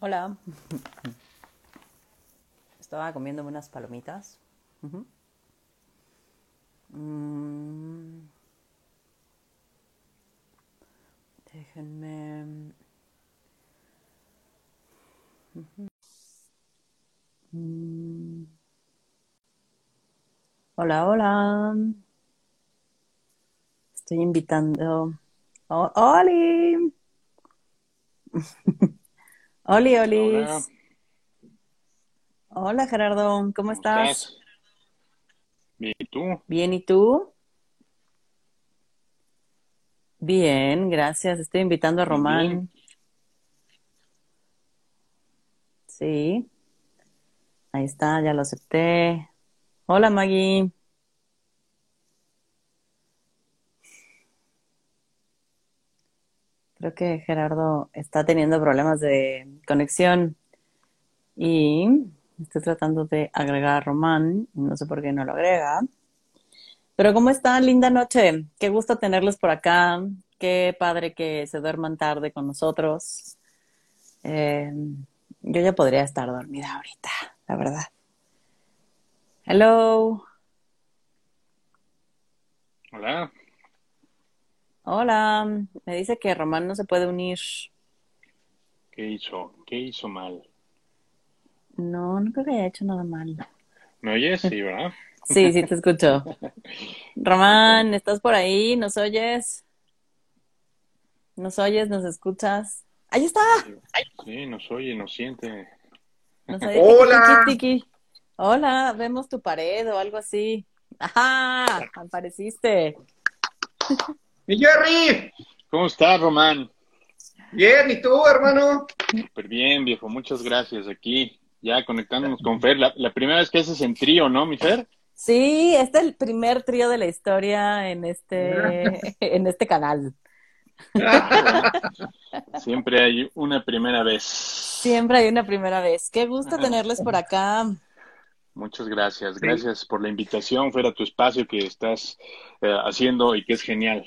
Hola. Estaba comiéndome unas palomitas. Mm, déjenme. Mm, hola, hola. Estoy invitando. Oh, ¡Oli! Oli, Hola. Hola, Gerardo. ¿Cómo ¿cómo estás? estás? Bien, ¿y tú? Bien, ¿y tú? Bien, gracias. Estoy invitando a bien. Román. Sí, ahí está, ya lo acepté. Hola, Maggie. Creo que Gerardo está teniendo problemas de conexión y estoy tratando de agregar a Román. No sé por qué no lo agrega. Pero ¿cómo están? Linda noche. Qué gusto tenerlos por acá. Qué padre que se duerman tarde con nosotros. Eh, yo ya podría estar dormida ahorita, la verdad. Hello. Hola. Hola. Me dice que Román no se puede unir. ¿Qué hizo? ¿Qué hizo mal? No, no creo que haya hecho nada mal. ¿Me oyes? Sí, ¿verdad? Sí, sí te escucho. Román, ¿estás por ahí? ¿Nos oyes? ¿Nos oyes? ¿Nos escuchas? Ahí está. Sí, sí, nos oye, nos siente. Nos oye tiki tiki Hola, tiki. Hola, vemos tu pared o algo así. Ajá, apareciste. mi Jerry. ¿Cómo estás, Román? Bien, ¿y tú, hermano? Súper bien, viejo. Muchas gracias. Aquí, ya conectándonos con Fer. La, la primera vez que haces en trío, ¿no, mi Fer? Sí, este es el primer trío de la historia en este, en este canal. Bueno. Siempre hay una primera vez. Siempre hay una primera vez. Qué gusto tenerles por acá. Muchas gracias. Sí, Gracias por la invitación, Fer, a tu espacio que estás eh, haciendo y que es genial.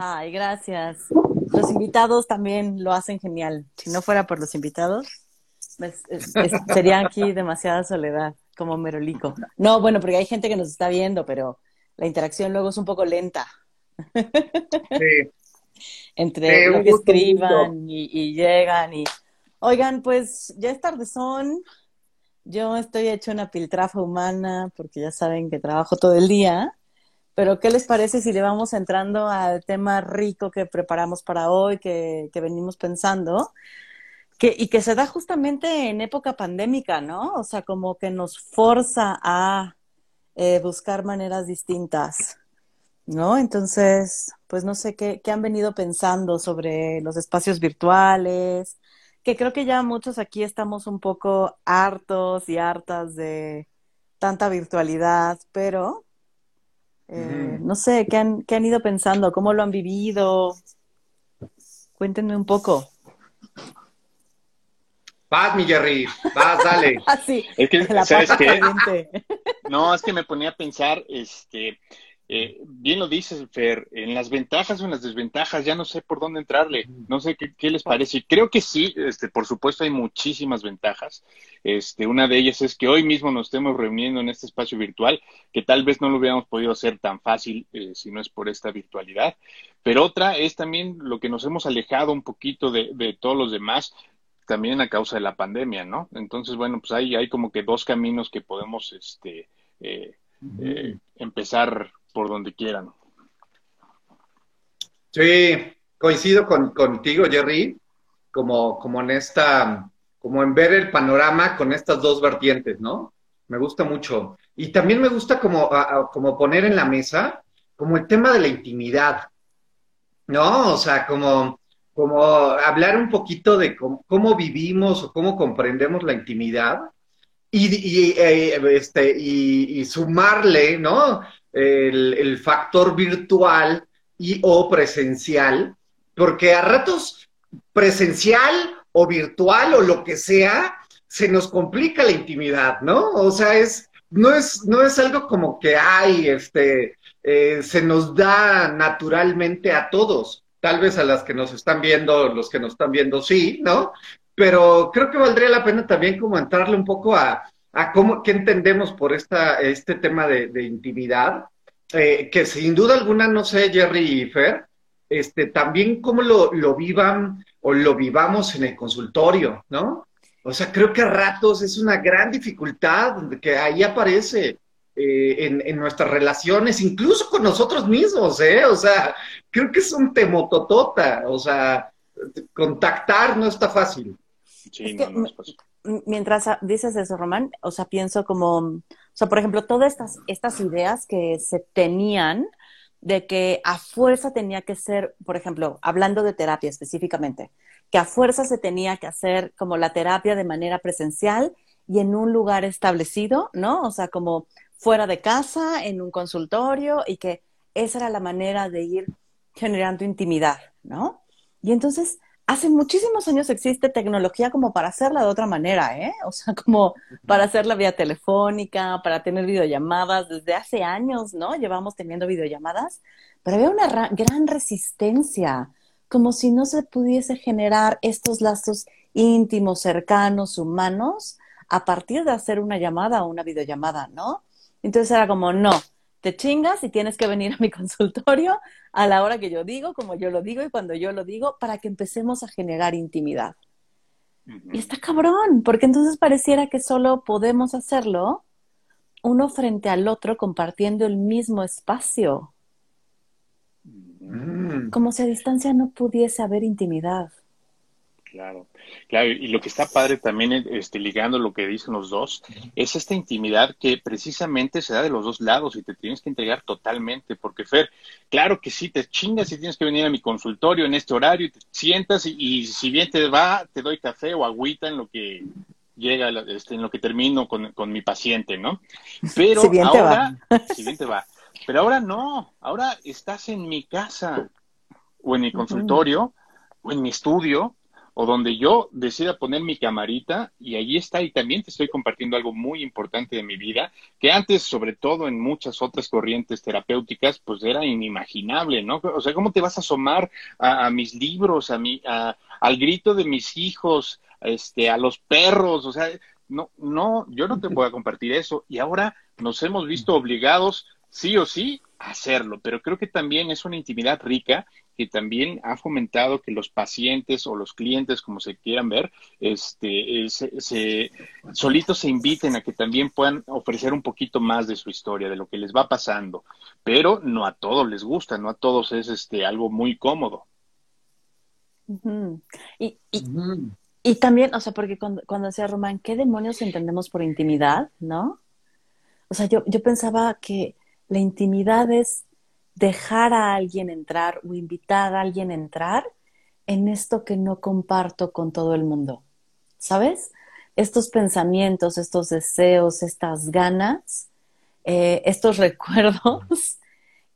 Ay, gracias. Los invitados también lo hacen genial. Si no fuera por los invitados, pues, es- es- sería aquí demasiada soledad, como Merolico. No, bueno, porque hay gente que nos está viendo, pero la interacción luego es un poco lenta. sí, Entre lo que escriban y, y llegan y... Oigan, pues ya es tardezón. Yo estoy hecho una piltrafa humana porque ya saben que trabajo todo el día. Pero ¿qué les parece si le vamos entrando al tema rico que preparamos para hoy, que, que venimos pensando? Que, y que se da justamente en época pandémica, ¿no? O sea, como que nos forza a eh, buscar maneras distintas, ¿no? Entonces, pues no sé qué, qué han venido pensando sobre los espacios virtuales, que creo que ya muchos aquí estamos un poco hartos y hartas de tanta virtualidad, pero eh, no sé, ¿qué han, qué han ido pensando? ¿Cómo lo han vivido? Cuéntenme un poco. Vas, mi Jerry, vas, dale. Ah, sí, Es que, ¿sabes qué? caliente. No, es que me ponía a pensar, este, eh, bien lo dices, Fer, en las ventajas o en las desventajas, ya no sé por dónde entrarle, no sé qué, qué les parece. Creo que sí, este, por supuesto hay muchísimas ventajas. Este, una de ellas es que hoy mismo nos estemos reuniendo en este espacio virtual, que tal vez no lo hubiéramos podido hacer tan fácil eh, si no es por esta virtualidad. Pero otra es también lo que nos hemos alejado un poquito de, de todos los demás, también a causa de la pandemia, ¿no? Entonces, bueno, pues hay, hay como que dos caminos que podemos, este, eh, eh, empezar por donde quieran. Sí, coincido con, contigo, Jerry, como, como en esta, como en ver el panorama con estas dos vertientes, ¿no? Me gusta mucho. Y también me gusta como, como poner en la mesa como el tema de la intimidad, ¿no? O sea, como, como hablar un poquito de cómo vivimos o cómo comprendemos la intimidad y, eh, este, y, sumarle, ¿no? El, el factor virtual y o presencial, porque a ratos presencial o virtual o lo que sea, se nos complica la intimidad, ¿no? O sea, es, no es, no es algo como que hay, este, eh, se nos da naturalmente a todos. Tal vez a las que nos están viendo, los que nos están viendo, sí, ¿no? Pero creo que valdría la pena también como entrarle un poco a, cómo, qué entendemos por esta, este tema de, intimidad, eh, que sin duda alguna, no sé, Jerry y Fer, este, también cómo lo, lo vivan o lo vivamos en el consultorio, ¿no? O sea, creo que a ratos es una gran dificultad que ahí aparece eh, en, nuestras relaciones, incluso con nosotros mismos, ¿eh? O sea, creo que es un temototota, o sea, contactar no está fácil. Sí, no, es fácil. Mientras dices eso, Román, o sea, pienso como, o sea, por ejemplo, todas estas, estas ideas que se tenían de que a fuerza tenía que ser, por ejemplo, hablando de terapia específicamente, que a fuerza se tenía que hacer como la terapia de manera presencial y en un lugar establecido, ¿no? O sea, como fuera de casa, en un consultorio, y que esa era la manera de ir generando intimidad, ¿no? Y entonces, hace muchísimos años existe tecnología como para hacerla de otra manera, ¿eh? O sea, como para hacerla vía telefónica, para tener videollamadas, desde hace años, ¿no? Llevamos teniendo videollamadas, pero había una gran resistencia como si no se pudiese generar estos lazos íntimos, cercanos, humanos, a partir de hacer una llamada o una videollamada, ¿no? Entonces era como, no, te chingas y tienes que venir a mi consultorio a la hora que yo digo, como yo lo digo y cuando yo lo digo, para que empecemos a generar intimidad. Y está cabrón, porque entonces pareciera que solo podemos hacerlo uno frente al otro compartiendo el mismo espacio. Mm. Como si a distancia no pudiese haber intimidad. Claro, claro, y lo que está padre también, este, ligando lo que dicen los dos, es esta intimidad que precisamente se da de los dos lados y te tienes que entregar totalmente, porque Fer, claro que sí, te chingas y tienes que venir a mi consultorio en este horario y te sientas y, si bien te va, te doy café o agüita en lo que llega, este, en lo que termino con, con mi paciente, ¿no? Pero ahora, si bien te va, pero ahora no, ahora estás en mi casa o en mi consultorio o en mi estudio o donde yo decida poner mi camarita y allí está y también te estoy compartiendo algo muy importante de mi vida que antes, sobre todo en muchas otras corrientes terapéuticas, pues era inimaginable, ¿no? O sea, ¿cómo te vas a asomar a, mis libros, a mi, al grito de mis hijos, este, a los perros? O sea, no, no, yo no te voy a compartir eso y ahora nos hemos visto obligados sí o sí hacerlo, pero creo que también es una intimidad rica que también ha fomentado que los pacientes o los clientes, como se quieran ver, este, eh, se, solitos se inviten a que también puedan ofrecer un poquito más de su historia, de lo que les va pasando, pero no a todos les gusta, no a todos es este algo muy cómodo. y, y, también, o sea, porque cuando, cuando decía Román, ¿qué demonios entendemos por intimidad, no? O sea, yo, yo pensaba que la intimidad es dejar a alguien entrar o invitar a alguien a entrar en esto que no comparto con todo el mundo. ¿Sabes? Estos pensamientos, estos deseos, estas ganas, eh, estos recuerdos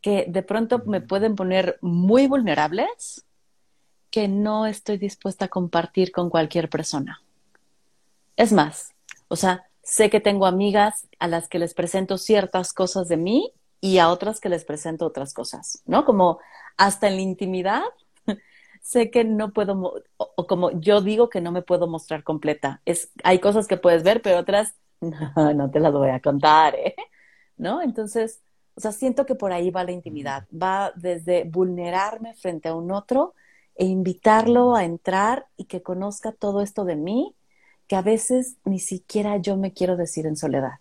que de pronto me pueden poner muy vulnerables que no estoy dispuesta a compartir con cualquier persona. Es más, o sea, sé que tengo amigas a las que les presento ciertas cosas de mí y a otras que les presento otras cosas, ¿no? Como hasta en la intimidad, sé que no puedo, o, como yo digo que no me puedo mostrar completa. Es, hay cosas que puedes ver, pero otras no, no te las voy a contar, ¿eh? ¿No? Entonces, o sea, siento que por ahí va la intimidad. Va desde vulnerarme frente a un otro e invitarlo a entrar y que conozca todo esto de mí que a veces ni siquiera yo me quiero decir en soledad.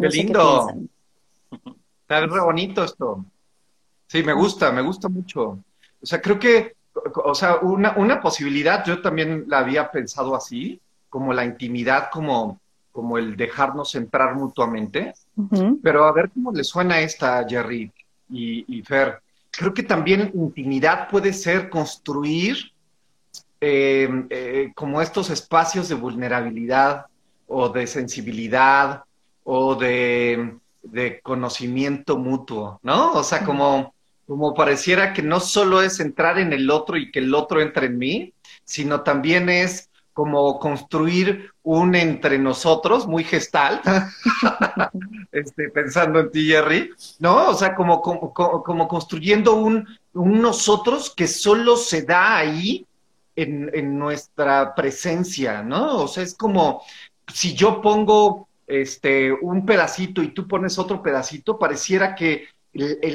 Qué lindo. Está re bonito esto. Sí, me gusta, me gusta mucho. O sea, creo que, o sea, una, una posibilidad, yo también la había pensado así, como la intimidad, como, como el dejarnos entrar mutuamente. Pero a ver cómo le suena esta, Jerry y, Fer. Creo que también intimidad puede ser construir eh, eh, como estos espacios de vulnerabilidad o de sensibilidad o de, conocimiento mutuo, ¿no? O sea, como, como pareciera que no solo es entrar en el otro y que el otro entre en mí, sino también es como construir un entre nosotros, muy gestal, este, pensando en ti, Jerry, ¿no? O sea, como, como, como construyendo un, un nosotros que solo se da ahí en, en, nuestra presencia, ¿no? O sea, es como si yo pongo este, un pedacito y tú pones otro pedacito, pareciera que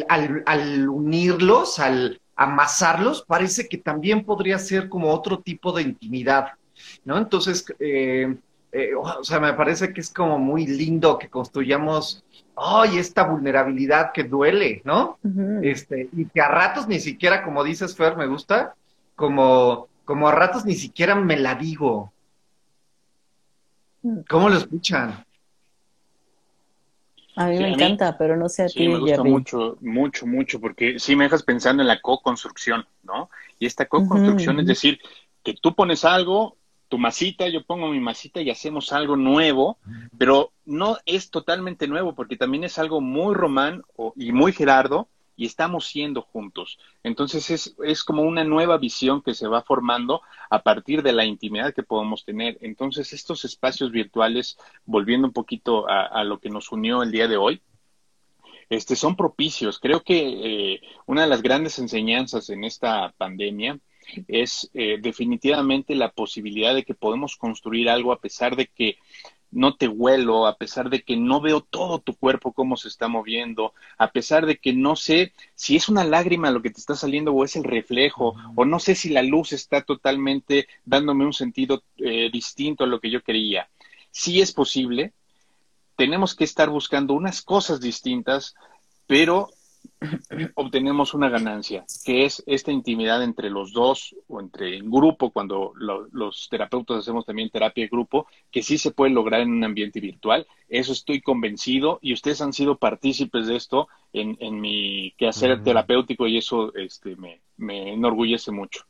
al, al, unirlos, al amasarlos, parece que también podría ser como otro tipo de intimidad, ¿no? Entonces, eh, eh, o sea, me parece que es como muy lindo que construyamos, ay, esta vulnerabilidad que duele, ¿no? Este, y que a ratos ni siquiera, como dices, Fer, me gusta, como, como a ratos ni siquiera me la digo. Mm. ¿Cómo lo escuchan? A mí me encanta, pero no sé a sí, ti. me gusta mucho, mucho, mucho, porque sí me dejas pensando en la co-construcción, ¿no? Y esta co-construcción es decir, que tú pones algo, tu masita, yo pongo mi masita y hacemos algo nuevo, pero no es totalmente nuevo, porque también es algo muy román y muy Gerardo, y estamos siendo juntos. Entonces es, es como una nueva visión que se va formando a partir de la intimidad que podemos tener. Entonces estos espacios virtuales, volviendo un poquito a, lo que nos unió el día de hoy, este, son propicios. Creo que eh, una de las grandes enseñanzas en esta pandemia es eh, definitivamente la posibilidad de que podemos construir algo a pesar de que no te huelo, a pesar de que no veo todo tu cuerpo cómo se está moviendo, a pesar de que no sé si es una lágrima lo que te está saliendo o es el reflejo, o no sé si la luz está totalmente dándome un sentido eh, distinto a lo que yo quería. Sí es posible, tenemos que estar buscando unas cosas distintas, pero obtenemos una ganancia, que es esta intimidad entre los dos o entre en grupo, cuando los terapeutas hacemos también terapia de grupo, que sí se puede lograr en un ambiente virtual. Eso estoy convencido y ustedes han sido partícipes de esto en, en mi quehacer terapéutico y eso este, me, me enorgullece mucho.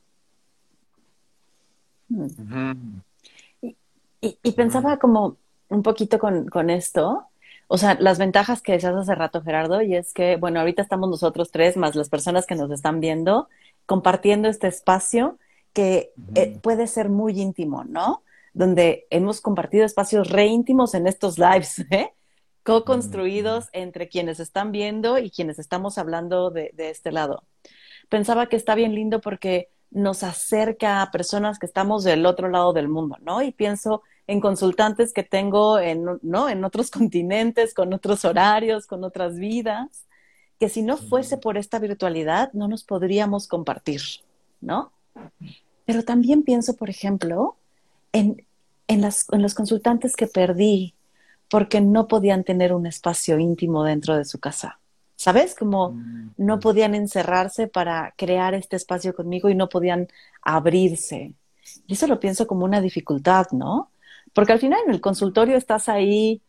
y, pensaba como un poquito con, con esto, o sea, las ventajas que decías hace rato, Gerardo, y es que, bueno, ahorita estamos nosotros tres, más las personas que nos están viendo, compartiendo este espacio que eh, puede ser muy íntimo, ¿no? Donde hemos compartido espacios re íntimos en estos lives, ¿eh? co-construidos entre quienes están viendo y quienes estamos hablando de, de este lado. Pensaba que está bien lindo porque nos acerca a personas que estamos del otro lado del mundo, ¿no? Y pienso en consultantes que tengo en, ¿no? en otros continentes, con otros horarios, con otras vidas, que si no fuese por esta virtualidad no nos podríamos compartir, ¿no? Pero también pienso, por ejemplo, en, en, las, en los consultantes que perdí porque no podían tener un espacio íntimo dentro de su casa. ¿Sabes? Como no podían encerrarse para crear este espacio conmigo y no podían abrirse. Y eso lo pienso como una dificultad, ¿no? Porque al final en el consultorio estás ahí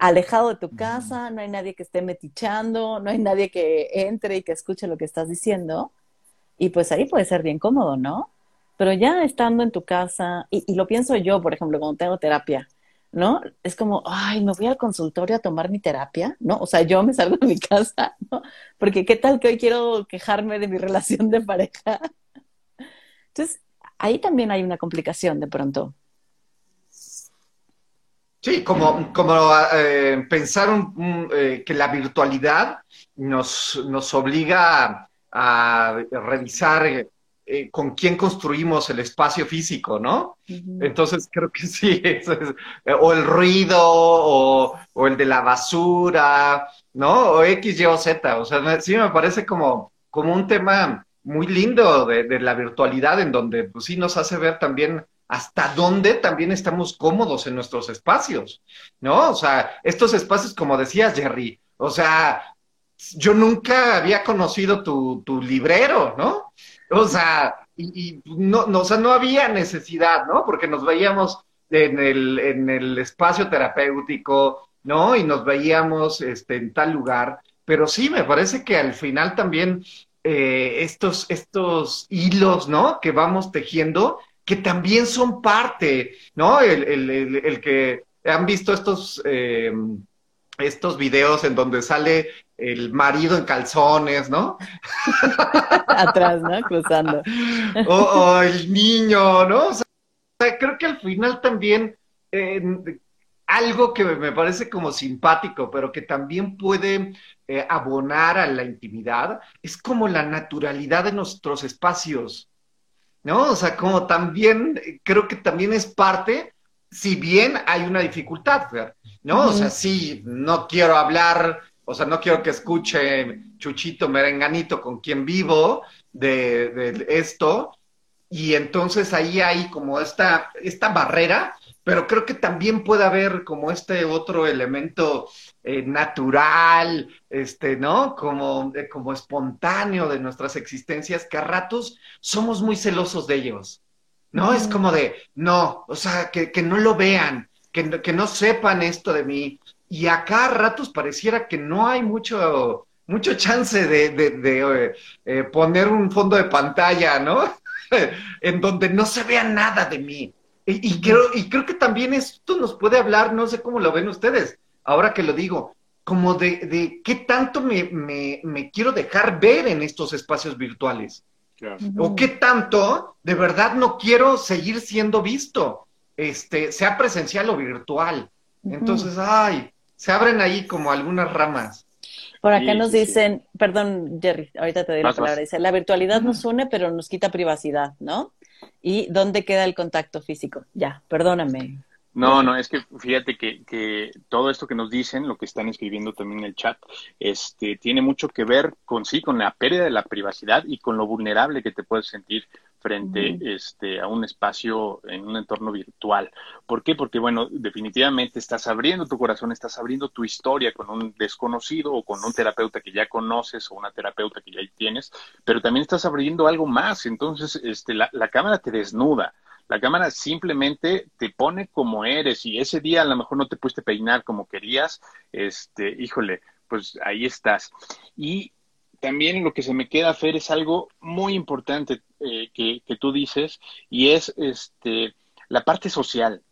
alejado de tu casa, no hay nadie que esté metichando, no hay nadie que entre y que escuche lo que estás diciendo. Y pues ahí puede ser bien cómodo, ¿no? Pero ya estando en tu casa, y, lo pienso yo, por ejemplo, cuando tengo terapia, ¿no? Es como, ay, me voy al consultorio a tomar mi terapia, ¿no? O sea, yo me salgo de mi casa, ¿no? Porque qué tal que hoy quiero quejarme de mi relación de pareja. Entonces, ahí también hay una complicación de pronto. Sí, como, como eh, pensar eh, que la virtualidad nos, nos obliga a, revisar eh, con quién construimos el espacio físico, ¿no? Entonces creo que sí, o el ruido, o, el de la basura, ¿no? O X, Y o Z. O sea, sí me parece como, como un tema muy lindo de, de la virtualidad, en donde pues sí nos hace ver también hasta dónde también estamos cómodos en nuestros espacios, ¿no? O sea, estos espacios, como decías, Jerry, o sea, yo nunca había conocido tu, tu librero, ¿no? O sea, y, no, o sea, no había necesidad, ¿no? Porque nos veíamos en el, en el espacio terapéutico, ¿no? Y nos veíamos este, en tal lugar, pero sí, me parece que al final también eh, estos, estos hilos, ¿no? Que vamos tejiendo, que también son parte, ¿no? El, el, el, que han visto estos, eh, estos videos en donde sale el marido en calzones, ¿no? Atrás, ¿no? Cruzando. o, el niño, ¿no? O sea, creo que al final también eh, algo que me parece como simpático, pero que también puede eh, abonar a la intimidad, es como la naturalidad de nuestros espacios, ¿no? O sea, como también, creo que también es parte, si bien hay una dificultad, ¿no? O sea, sí, no quiero hablar, o sea, no quiero que escuche Chuchito Merenganito con quien vivo de, de esto, y entonces ahí hay como esta, esta barrera pero creo que también puede haber como este otro elemento eh, natural, este, ¿no? Como, eh, como espontáneo de nuestras existencias, que a ratos somos muy celosos de ellos, ¿no? Es como de, no, o sea, que, que no lo vean, que, que, no sepan esto de mí. Y acá a ratos pareciera que no hay mucho, mucho chance de, de, de eh, poner un fondo de pantalla, ¿no? en donde no se vea nada de mí. Y, creo, y creo que también esto nos puede hablar, no sé cómo lo ven ustedes, ahora que lo digo, como de, de qué tanto me, me, me, quiero dejar ver en estos espacios virtuales. O qué tanto de verdad no quiero seguir siendo visto, este, sea presencial o virtual. Entonces, ay, se abren ahí como algunas ramas. Por acá nos dicen, perdón, Jerry, ahorita te doy la palabra, dice, la virtualidad nos une, pero nos quita privacidad, ¿no? ¿Y dónde queda el contacto físico? Ya, perdóname. No, no, es que fíjate que, que, todo esto que nos dicen, lo que están escribiendo también en el chat, este, tiene mucho que ver con sí, con la pérdida de la privacidad y con lo vulnerable que te puedes sentir frente este, a un espacio en un entorno virtual. ¿Por qué? Porque, bueno, definitivamente estás abriendo tu corazón, estás abriendo tu historia con un desconocido o con un terapeuta que ya conoces o una terapeuta que ya tienes, pero también estás abriendo algo más. Entonces, este, la, la cámara te desnuda. La cámara simplemente te pone como eres y ese día a lo mejor no te pudiste peinar como querías, este, híjole, pues ahí estás. Y también lo que se me queda, Fer, es algo muy importante eh, que, tú dices y es este, la parte social.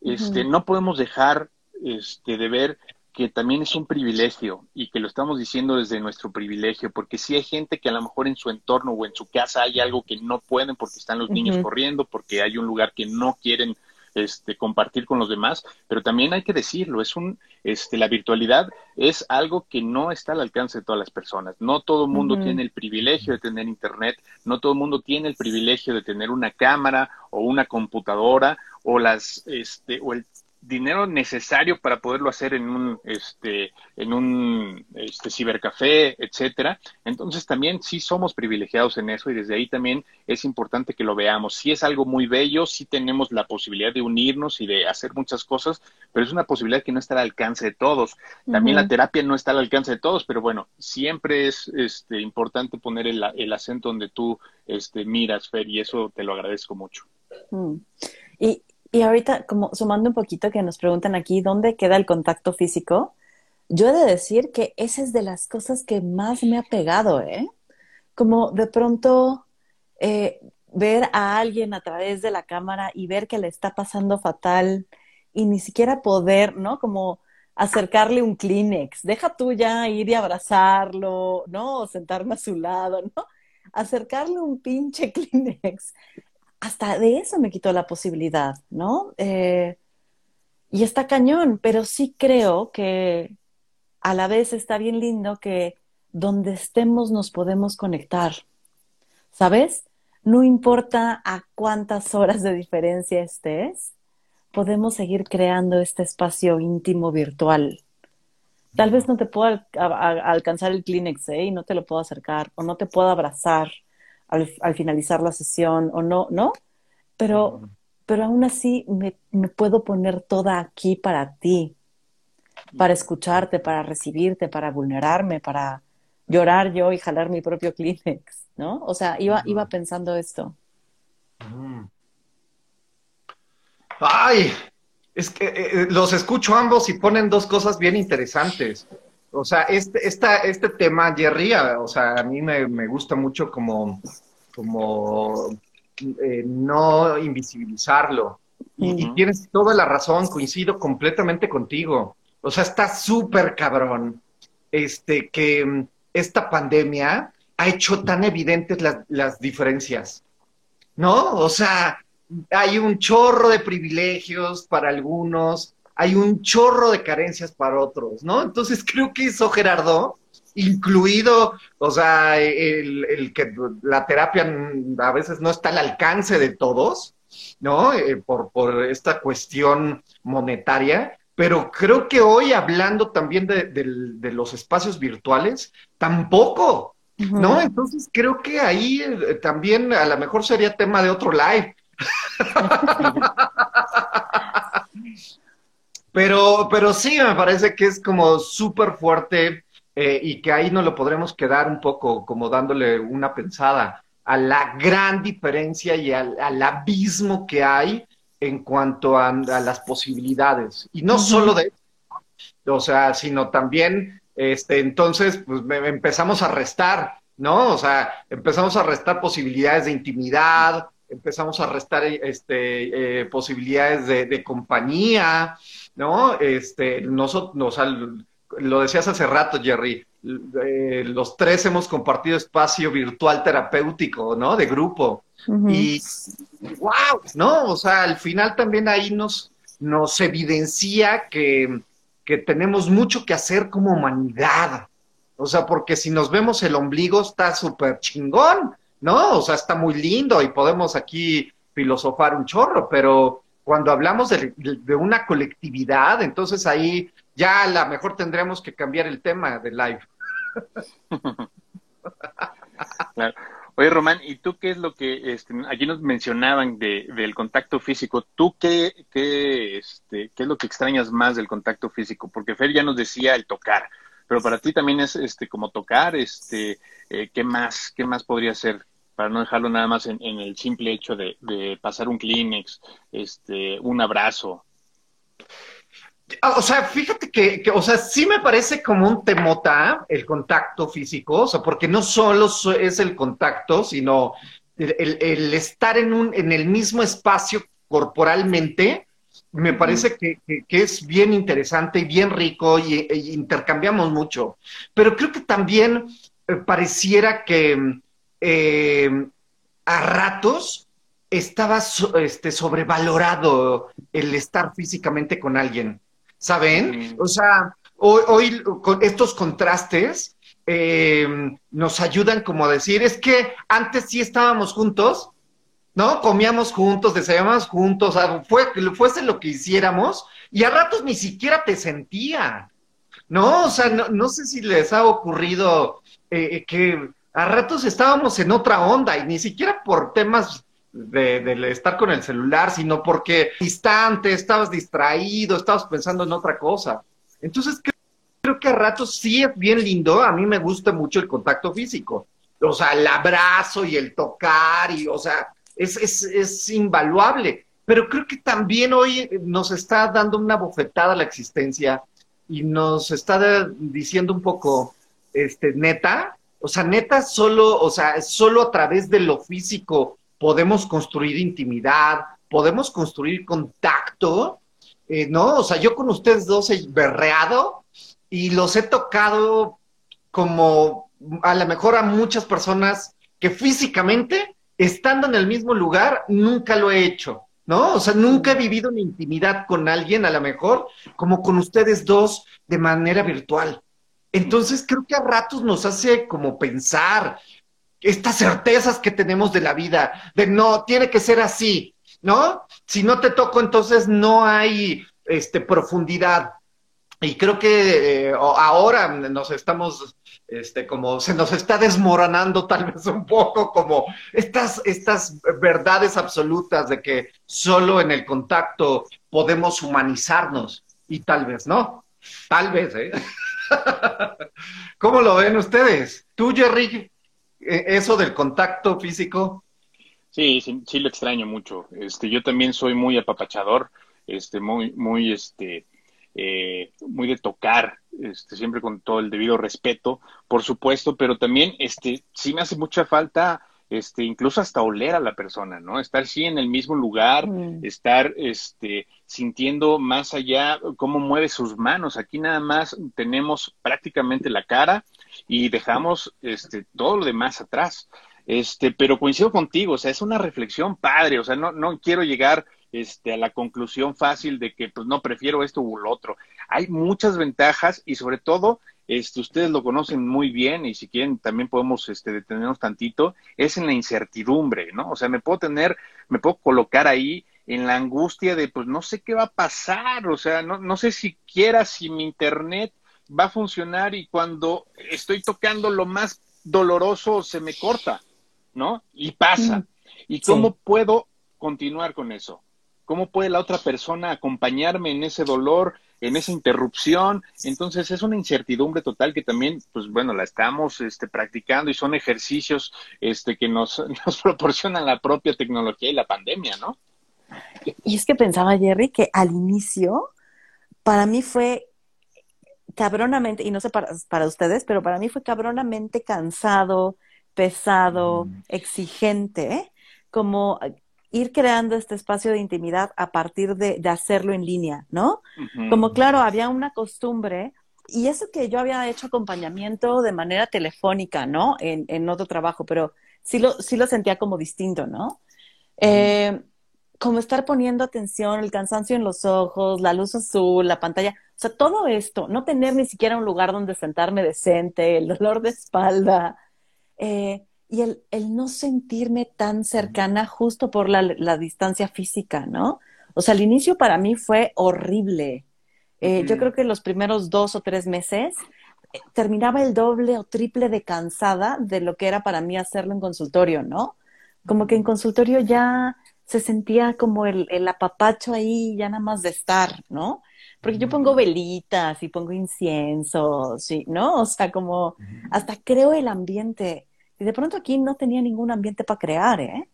Este, No podemos dejar este, de ver que también es un privilegio y que lo estamos diciendo desde nuestro privilegio, porque si hay gente que a lo mejor en su entorno o en su casa hay algo que no pueden porque están los niños corriendo, porque hay un lugar que no quieren este, compartir con los demás, pero también hay que decirlo, es un, este, la virtualidad es algo que no está al alcance de todas las personas. No todo el mundo tiene el privilegio de tener internet, no todo el mundo tiene el privilegio de tener una cámara o una computadora o las, este, o el dinero necesario para poderlo hacer en un este en un este cibercafé, etcétera. Entonces también sí somos privilegiados en eso y desde ahí también es importante que lo veamos. Sí es algo muy bello, sí tenemos la posibilidad de unirnos y de hacer muchas cosas, pero es una posibilidad que no está al alcance de todos. También la terapia no está al alcance de todos, pero bueno, siempre es este importante poner el, el acento donde tú este miras, Fer, y eso te lo agradezco mucho. Mm. Y y ahorita, como sumando un poquito que nos preguntan aquí, ¿dónde queda el contacto físico? Yo he de decir que esa es de las cosas que más me ha pegado, ¿eh? Como de pronto eh, ver a alguien a través de la cámara y ver que le está pasando fatal y ni siquiera poder, ¿no? Como acercarle un Kleenex. Deja tú ya ir y abrazarlo, ¿no? O sentarme a su lado, ¿no? Acercarle un pinche Kleenex hasta de eso me quitó la posibilidad, ¿no? Eh, y está cañón, pero sí creo que a la vez está bien lindo que donde estemos nos podemos conectar, ¿sabes? No importa a cuántas horas de diferencia estés, podemos seguir creando este espacio íntimo virtual. Tal vez no te pueda alcanzar el Kleenex ¿eh? y no te lo puedo acercar, o no te puedo abrazar, al, finalizar la sesión o no, ¿no? Pero, pero aún así me, me puedo poner toda aquí para ti, para escucharte, para recibirte, para vulnerarme, para llorar yo y jalar mi propio Kleenex, ¿no? O sea, iba, iba pensando esto. Ay, es que eh, eh, los escucho ambos y ponen dos cosas bien interesantes. O sea, este, esta, este tema, Jerry, o sea, a mí me, me gusta mucho como, como eh, no invisibilizarlo. Y, tienes toda la razón, coincido completamente contigo. O sea, está súper cabrón este, que mm, esta pandemia ha hecho tan evidentes las, las diferencias. ¿No? O sea, hay un chorro de privilegios para algunos, hay un chorro de carencias para otros, ¿no? Entonces creo que eso, Gerardo, incluido, o sea, el, que la terapia a veces no está al alcance de todos, ¿no? Eh, por, por esta cuestión monetaria, pero creo que hoy hablando también de, de los espacios virtuales, tampoco, ¿no? Entonces creo que ahí eh, también a lo mejor sería tema de otro live. pero, pero sí, me parece que es como súper fuerte eh, y que ahí no lo podremos quedar un poco como dándole una pensada a la gran diferencia y al, abismo que hay en cuanto a, las posibilidades. Y no solo de o sea, sino también, este, entonces, pues empezamos a restar, ¿no? O sea, empezamos a restar posibilidades de intimidad, empezamos a restar este, eh, posibilidades de, compañía, ¿no? Este, nosotros, lo decías hace rato, Jerry, eh, los tres hemos compartido espacio virtual terapéutico, ¿no? De grupo. Y, wow, ¿no? O sea, al final también ahí nos, nos evidencia que, que tenemos mucho que hacer como humanidad. O sea, porque si nos vemos el ombligo está súper chingón, ¿no? O sea, está muy lindo y podemos aquí filosofar un chorro, pero cuando hablamos de, una colectividad, entonces ahí ya a lo mejor tendremos que cambiar el tema de live. Oye, Román, ¿y tú qué es lo que este, aquí nos mencionaban de, del contacto físico? ¿Tú qué, qué, este, qué es lo que extrañas más del contacto físico? Porque Fer ya nos decía el tocar, pero para ti también es este como tocar, este, eh, ¿qué más, qué más podría ser? Para no dejarlo nada más en, el simple hecho de, pasar un Kleenex, este, un abrazo. Ah, o sea, fíjate que, o sea, sí me parece como un temota el contacto físico, o sea, porque no solo es el contacto, sino el, estar en, un, en el mismo espacio corporalmente, me parece que, es bien interesante y bien rico y, intercambiamos mucho. Pero creo que también eh, pareciera que eh, a ratos estaba este, sobrevalorado el estar físicamente con alguien, ¿saben? O sea, hoy, con estos contrastes eh, nos ayudan como a decir, es que antes sí estábamos juntos, ¿no? Comíamos juntos, desayunábamos juntos, fue, fuese lo que hiciéramos, y a ratos ni siquiera te sentía, ¿no? O sea, no, sé si les ha ocurrido eh, que a ratos estábamos en otra onda, y ni siquiera por temas de, estar con el celular, sino porque distante, estabas distraído, estabas pensando en otra cosa. Entonces, creo, creo que a ratos sí es bien lindo, a mí me gusta mucho el contacto físico. O sea, el abrazo y el tocar, y, o sea, es, es, es invaluable. Pero creo que también hoy nos está dando una bofetada a la existencia y nos está diciendo un poco, este, neta, o sea, neta, solo, o sea, solo a través de lo físico podemos construir intimidad, podemos construir contacto, eh, ¿no? O sea, yo con ustedes dos he berreado y los he tocado como a lo mejor a muchas personas que físicamente estando en el mismo lugar, nunca lo he hecho, ¿no? O sea, nunca he vivido una intimidad con alguien, a lo mejor, como con ustedes dos, de manera virtual. Entonces, creo que a ratos nos hace como pensar estas certezas que tenemos de la vida, de no, tiene que ser así, ¿no? Si no te toco, entonces no hay este, profundidad. Y creo que eh, ahora nos estamos este, como se nos está desmoronando tal vez un poco, como estas, estas verdades absolutas de que solo en el contacto podemos humanizarnos y tal vez no, tal vez, ¿eh? ¿Cómo lo ven ustedes? ¿Tú, Jerry, e, eso del contacto físico? Sí, sí, sí lo extraño mucho. Este, yo también soy muy apapachador, este, muy, muy, este, eh, muy de tocar, este, siempre con todo el debido respeto, por supuesto, pero también este, sí me hace mucha falta este, incluso hasta oler a la persona, ¿no? Estar sí en el mismo lugar, mm. estar este, sintiendo más allá cómo mueve sus manos. Aquí nada más tenemos prácticamente la cara y dejamos este, todo lo demás atrás. Este, pero coincido contigo, o sea, es una reflexión padre, o sea, no, no quiero llegar este, a la conclusión fácil de que pues no prefiero esto u lo otro. Hay muchas ventajas y sobre todo este, ustedes lo conocen muy bien y si quieren también podemos este, detenernos tantito, es en la incertidumbre, ¿no? O sea, me puedo tener, me puedo colocar ahí en la angustia de, pues no sé qué va a pasar, o sea, no, no sé siquiera si mi internet va a funcionar y cuando estoy tocando lo más doloroso se me corta, ¿no? Y pasa. Mm. ¿Y cómo puedo continuar con eso? ¿Cómo puede la otra persona acompañarme en ese dolor, en esa interrupción? Entonces es una incertidumbre total que también, pues bueno, la estamos este, practicando y son ejercicios este, que nos, nos proporcionan la propia tecnología y la pandemia, ¿no? Y es que pensaba, Jerry, que al inicio, para mí fue cabronamente, y no sé para, para ustedes, pero para mí fue cabronamente cansado, pesado, mm. exigente, como ir creando este espacio de intimidad a partir de, hacerlo en línea, ¿no? Como claro, había una costumbre, y eso que yo había hecho acompañamiento de manera telefónica, ¿no? En, en otro trabajo, pero sí lo, sí lo sentía como distinto, ¿no? Eh, como estar poniendo atención, el cansancio en los ojos, la luz azul, la pantalla, o sea, todo esto, no tener ni siquiera un lugar donde sentarme decente, el dolor de espalda, eh, y el, el, no sentirme tan cercana justo por la, la, distancia física, ¿no? O sea, el inicio para mí fue horrible. Eh, yo creo que los primeros dos o tres meses eh, terminaba el doble o triple de cansada de lo que era para mí hacerlo en consultorio, ¿no? Como que en consultorio ya se sentía como el, el apapacho ahí ya nada más de estar, ¿no? Porque yo pongo velitas y pongo incienso, sí, ¿no? O sea, como hasta creo el ambiente. Y de pronto aquí no tenía ningún ambiente para crear, ¿eh?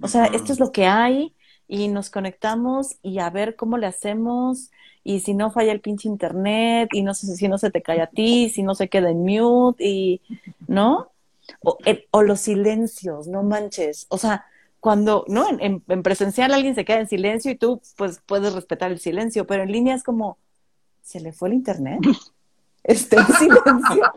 O sea, esto es lo que hay y nos conectamos y a ver cómo le hacemos y si no falla el pinche internet y no sé si no se te cae a ti, si no se queda en mute y, ¿no? O, o los silencios, no manches. O sea, cuando, ¿no? En, presencial alguien se queda en silencio y tú, pues, puedes respetar el silencio, pero en línea es como, ¿se le fue el internet? Está en silencio.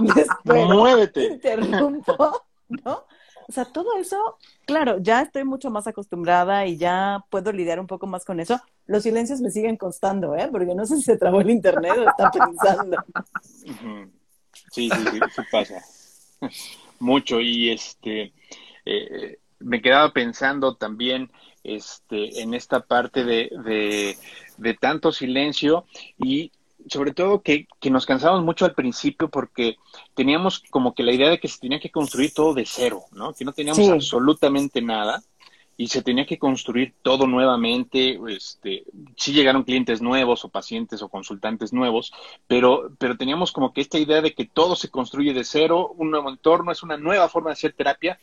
Después, Muévete. Interrumpo, ¿no? O sea, todo eso, claro, ya estoy mucho más acostumbrada y ya puedo lidiar un poco más con eso. Los silencios me siguen costando, ¿eh? Porque no sé si se trabó el internet o está pensando. Sí, sí, sí, sí pasa. Mucho. Y este, eh, me quedaba pensando también este, en esta parte de, de, tanto silencio y sobre todo que, que, nos cansamos mucho al principio porque teníamos como que la idea de que se tenía que construir todo de cero, ¿no? Que no teníamos absolutamente nada y se tenía que construir todo nuevamente. Este, sí llegaron clientes nuevos o pacientes o consultantes nuevos, pero, pero teníamos como que esta idea de que todo se construye de cero, un nuevo entorno, es una nueva forma de hacer terapia,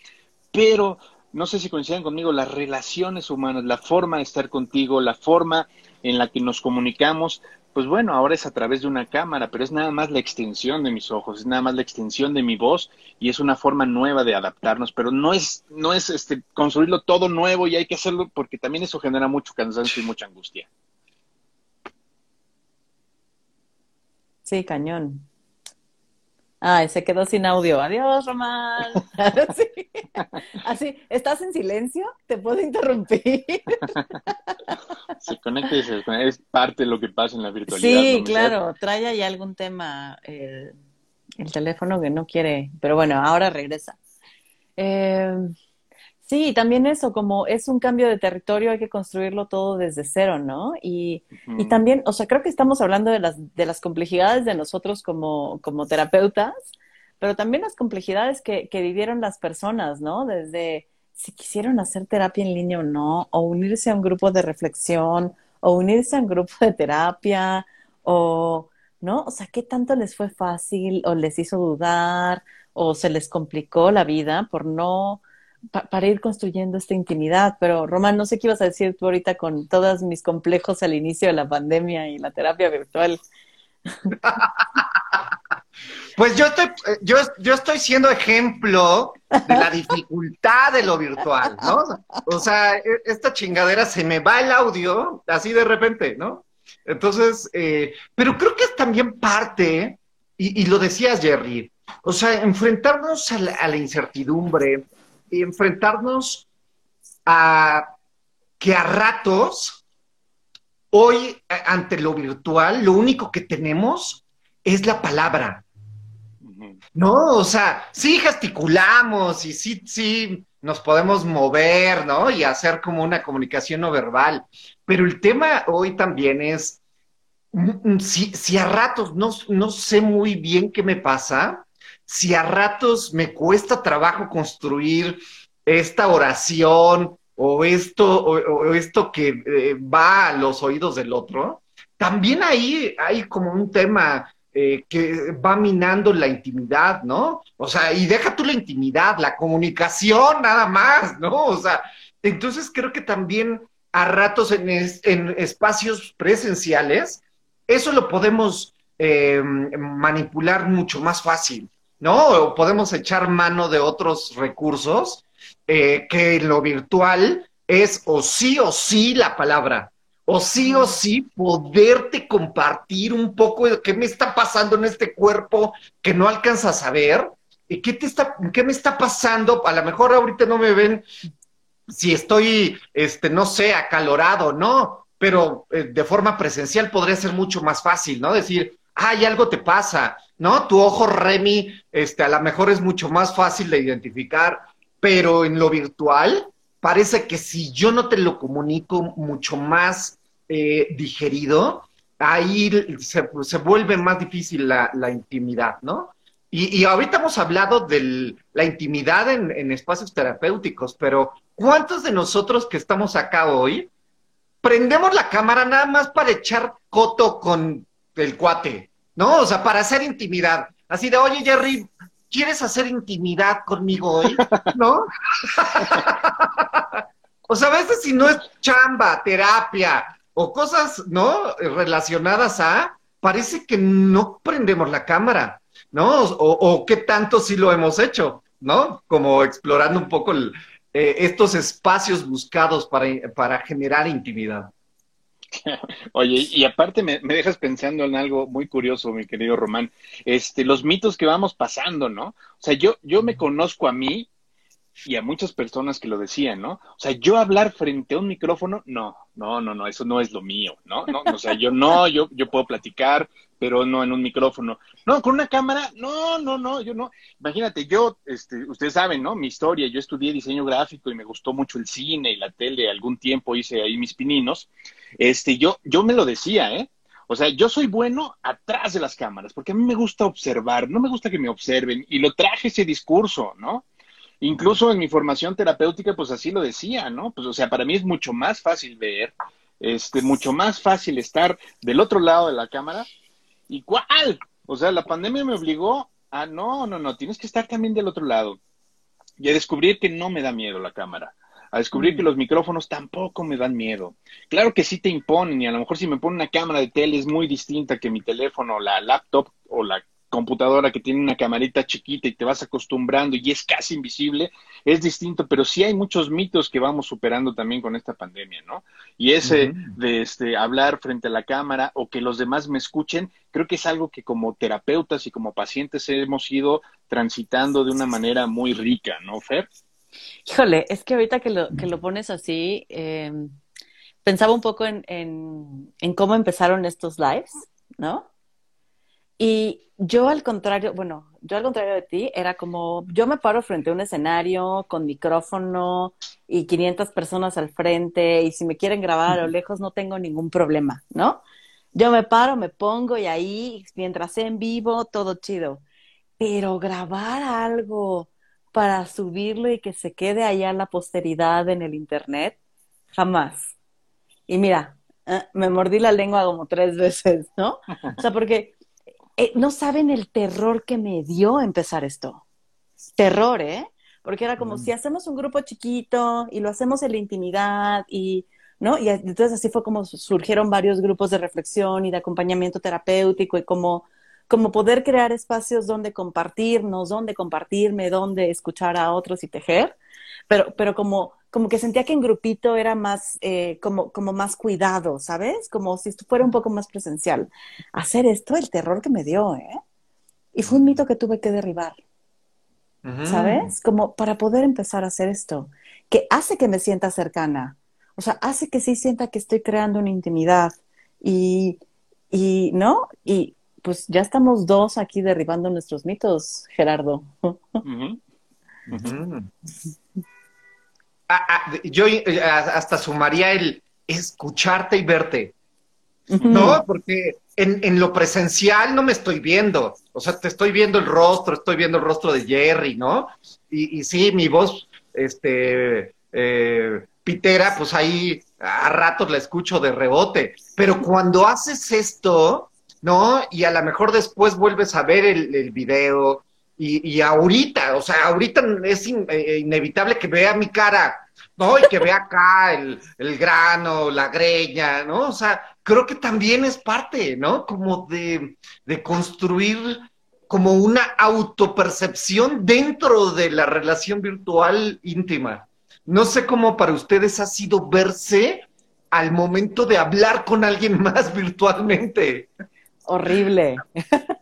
pero no sé si coinciden conmigo, las relaciones humanas, la forma de estar contigo, la forma en la que nos comunicamos, pues bueno, ahora es a través de una cámara, pero es nada más la extensión de mis ojos, es nada más la extensión de mi voz y es una forma nueva de adaptarnos, pero no es, no es este, construirlo todo nuevo y hay que hacerlo porque también eso genera mucho cansancio y mucha angustia. Sí, cañón. Ay, se quedó sin audio. Adiós, Román. Así, ¿estás en silencio? ¿Te puedo interrumpir? se conecta y se desconecta. Es parte de lo que pasa en la virtualidad. Sí, claro. Trae ahí algún tema el, el, teléfono que no quiere. Pero bueno, ahora regresa. Eh, Sí, también eso, como es un cambio de territorio, hay que construirlo todo desde cero, ¿no? Y, y también, o sea, creo que estamos hablando de las, de las complejidades de nosotros como, como terapeutas, pero también las complejidades que, que vivieron las personas, ¿no? Desde si quisieron hacer terapia en línea o no, o unirse a un grupo de reflexión, o unirse a un grupo de terapia, o, ¿no? O sea, ¿qué tanto les fue fácil o les hizo dudar o se les complicó la vida por no para ir construyendo esta intimidad. Pero, Román, no sé qué ibas a decir tú ahorita con todos mis complejos al inicio de la pandemia y la terapia virtual. Pues yo estoy, yo, yo estoy siendo ejemplo de la dificultad de lo virtual, ¿no? O sea, e, esta chingadera se me va el audio así de repente, ¿no? Entonces, eh, pero creo que es también parte, y, lo decías, Jerry, o sea, enfrentarnos a la incertidumbre, enfrentarnos a que a ratos, hoy ante lo virtual, lo único que tenemos es la palabra. No, o sea, sí gesticulamos y sí, sí nos podemos mover, ¿no? Y hacer como una comunicación no verbal. Pero el tema hoy también es, mm, mm, si, si a ratos no, no sé muy bien qué me pasa, si a ratos me cuesta trabajo construir esta oración o esto, o, esto que eh, va a los oídos del otro, también ahí hay como un tema eh, que va minando la intimidad, ¿no? O sea, y deja tú la intimidad, la comunicación nada más, ¿no? O sea, entonces creo que también a ratos en, espacios presenciales, eso lo podemos eh, manipular mucho más fácil, ¿no? O podemos echar mano de otros recursos eh, que en lo virtual es o sí o sí la palabra, o sí o sí poderte compartir un poco de qué me está pasando en este cuerpo que no alcanzas a ver, y qué, te está, qué me está pasando, a lo mejor ahorita no me ven si estoy, este, no sé, acalorado, ¿no? Pero eh, de forma presencial podría ser mucho más fácil, ¿no? Decir, ay, algo te pasa, ¿no? Tu ojo Remy, este, a lo mejor es mucho más fácil de identificar, pero en lo virtual parece que si yo no te lo comunico mucho más eh, digerido, ahí se, se, vuelve más difícil la, la intimidad, ¿no? Y, y, ahorita hemos hablado de la intimidad en, en, espacios terapéuticos, pero ¿cuántos de nosotros que estamos acá hoy prendemos la cámara nada más para echar coto con el cuate? ¿No? O sea, para hacer intimidad. Así de, oye, Jerry, ¿quieres hacer intimidad conmigo hoy? ¿No? o sea, a veces si no es chamba, terapia, o cosas, ¿no? Relacionadas a, parece que no prendemos la cámara, ¿no? O, qué tanto sí lo hemos hecho, ¿no? Como explorando un poco eh, estos espacios buscados para, para generar intimidad. Oye, y aparte me, me, dejas pensando en algo muy curioso, mi querido Román. Este, los mitos que vamos pasando, ¿no? O sea, yo, yo me conozco a mí y a muchas personas que lo decían, ¿no? O sea, yo hablar frente a un micrófono, no, no, no, no, eso no es lo mío, ¿no? no o sea, yo no, yo, yo puedo platicar, pero no en un micrófono. No, con una cámara, no, no, no, yo no. Imagínate, yo, este, ustedes saben, ¿no? Mi historia, yo estudié diseño gráfico y me gustó mucho el cine y la tele, algún tiempo hice ahí mis pininos. Este, yo, yo me lo decía, ¿eh? O sea, yo soy bueno atrás de las cámaras, porque a mí me gusta observar, no me gusta que me observen, y lo traje ese discurso, ¿no? Incluso en mi formación terapéutica, pues así lo decía, ¿no? Pues, o sea, para mí es mucho más fácil ver, este, mucho más fácil estar del otro lado de la cámara. ¿Y cuál? O sea, la pandemia me obligó a, no, no, no, tienes que estar también del otro lado. Y a descubrir que no me da miedo la cámara. A descubrir que los micrófonos tampoco me dan miedo. Claro que sí te imponen, y a lo mejor si me ponen una cámara de tele es muy distinta que mi teléfono, la laptop o la computadora que tiene una camarita chiquita y te vas acostumbrando y es casi invisible, es distinto, pero sí hay muchos mitos que vamos superando también con esta pandemia, ¿no? Y ese de este, hablar frente a la cámara o que los demás me escuchen, creo que es algo que como terapeutas y como pacientes hemos ido transitando de una manera muy rica, ¿no, Fer? Híjole, es que ahorita que lo, que lo pones así, em, pensaba un poco en, en cómo empezaron estos lives, ¿no? Y yo al contrario, bueno, yo al contrario de ti, era como, yo me paro frente a un escenario con micrófono y 500 personas al frente y si me quieren grabar a lo lejos no tengo ningún problema, ¿no? Yo me paro, me pongo y ahí, mientras sea en vivo, todo chido. Pero grabar algo para subirlo y que se quede allá en la posteridad en el internet, jamás. Y mira, eh, me mordí la lengua como tres veces, ¿no? O sea, porque eh, no saben el terror que me dio empezar esto. Terror, ¿eh? Porque era como si hacemos un grupo chiquito y lo hacemos en la intimidad y, ¿no? Y entonces así fue como surgieron varios grupos de reflexión y de acompañamiento terapéutico y como, como poder crear espacios donde compartirnos, donde compartirme, donde escuchar a otros y tejer, pero, pero como como que sentía que en grupito era más, eh, como, como más cuidado, ¿sabes? Como si esto fuera un poco más presencial. Hacer esto, el terror que me dio, ¿eh? Y fue un mito que tuve que derribar, ¿sabes? Como para poder empezar a hacer esto, que hace que me sienta cercana, o sea, hace que sí sienta que estoy creando una intimidad y, y ¿no? Y pues ya estamos dos aquí derribando nuestros mitos, Gerardo. Ah, ah, yo eh, hasta sumaría el escucharte y verte. ¿No? Porque en, lo presencial no me estoy viendo. O sea, te estoy viendo el rostro, estoy viendo el rostro de Jerry, ¿no? Y, y sí, mi voz, este, eh, pitera, pues ahí a ratos la escucho de rebote. Pero cuando haces esto, ¿no? Y a lo mejor después vuelves a ver el, el video y, ahorita, o sea, ahorita es eh, inevitable que vea mi cara, ¿no? Y que vea acá el, el, grano, la greña, ¿no? O sea, creo que también es parte, ¿no? Como de, de construir como una autopercepción dentro de la relación virtual íntima. No sé cómo para ustedes ha sido verse al momento de hablar con alguien más virtualmente horrible.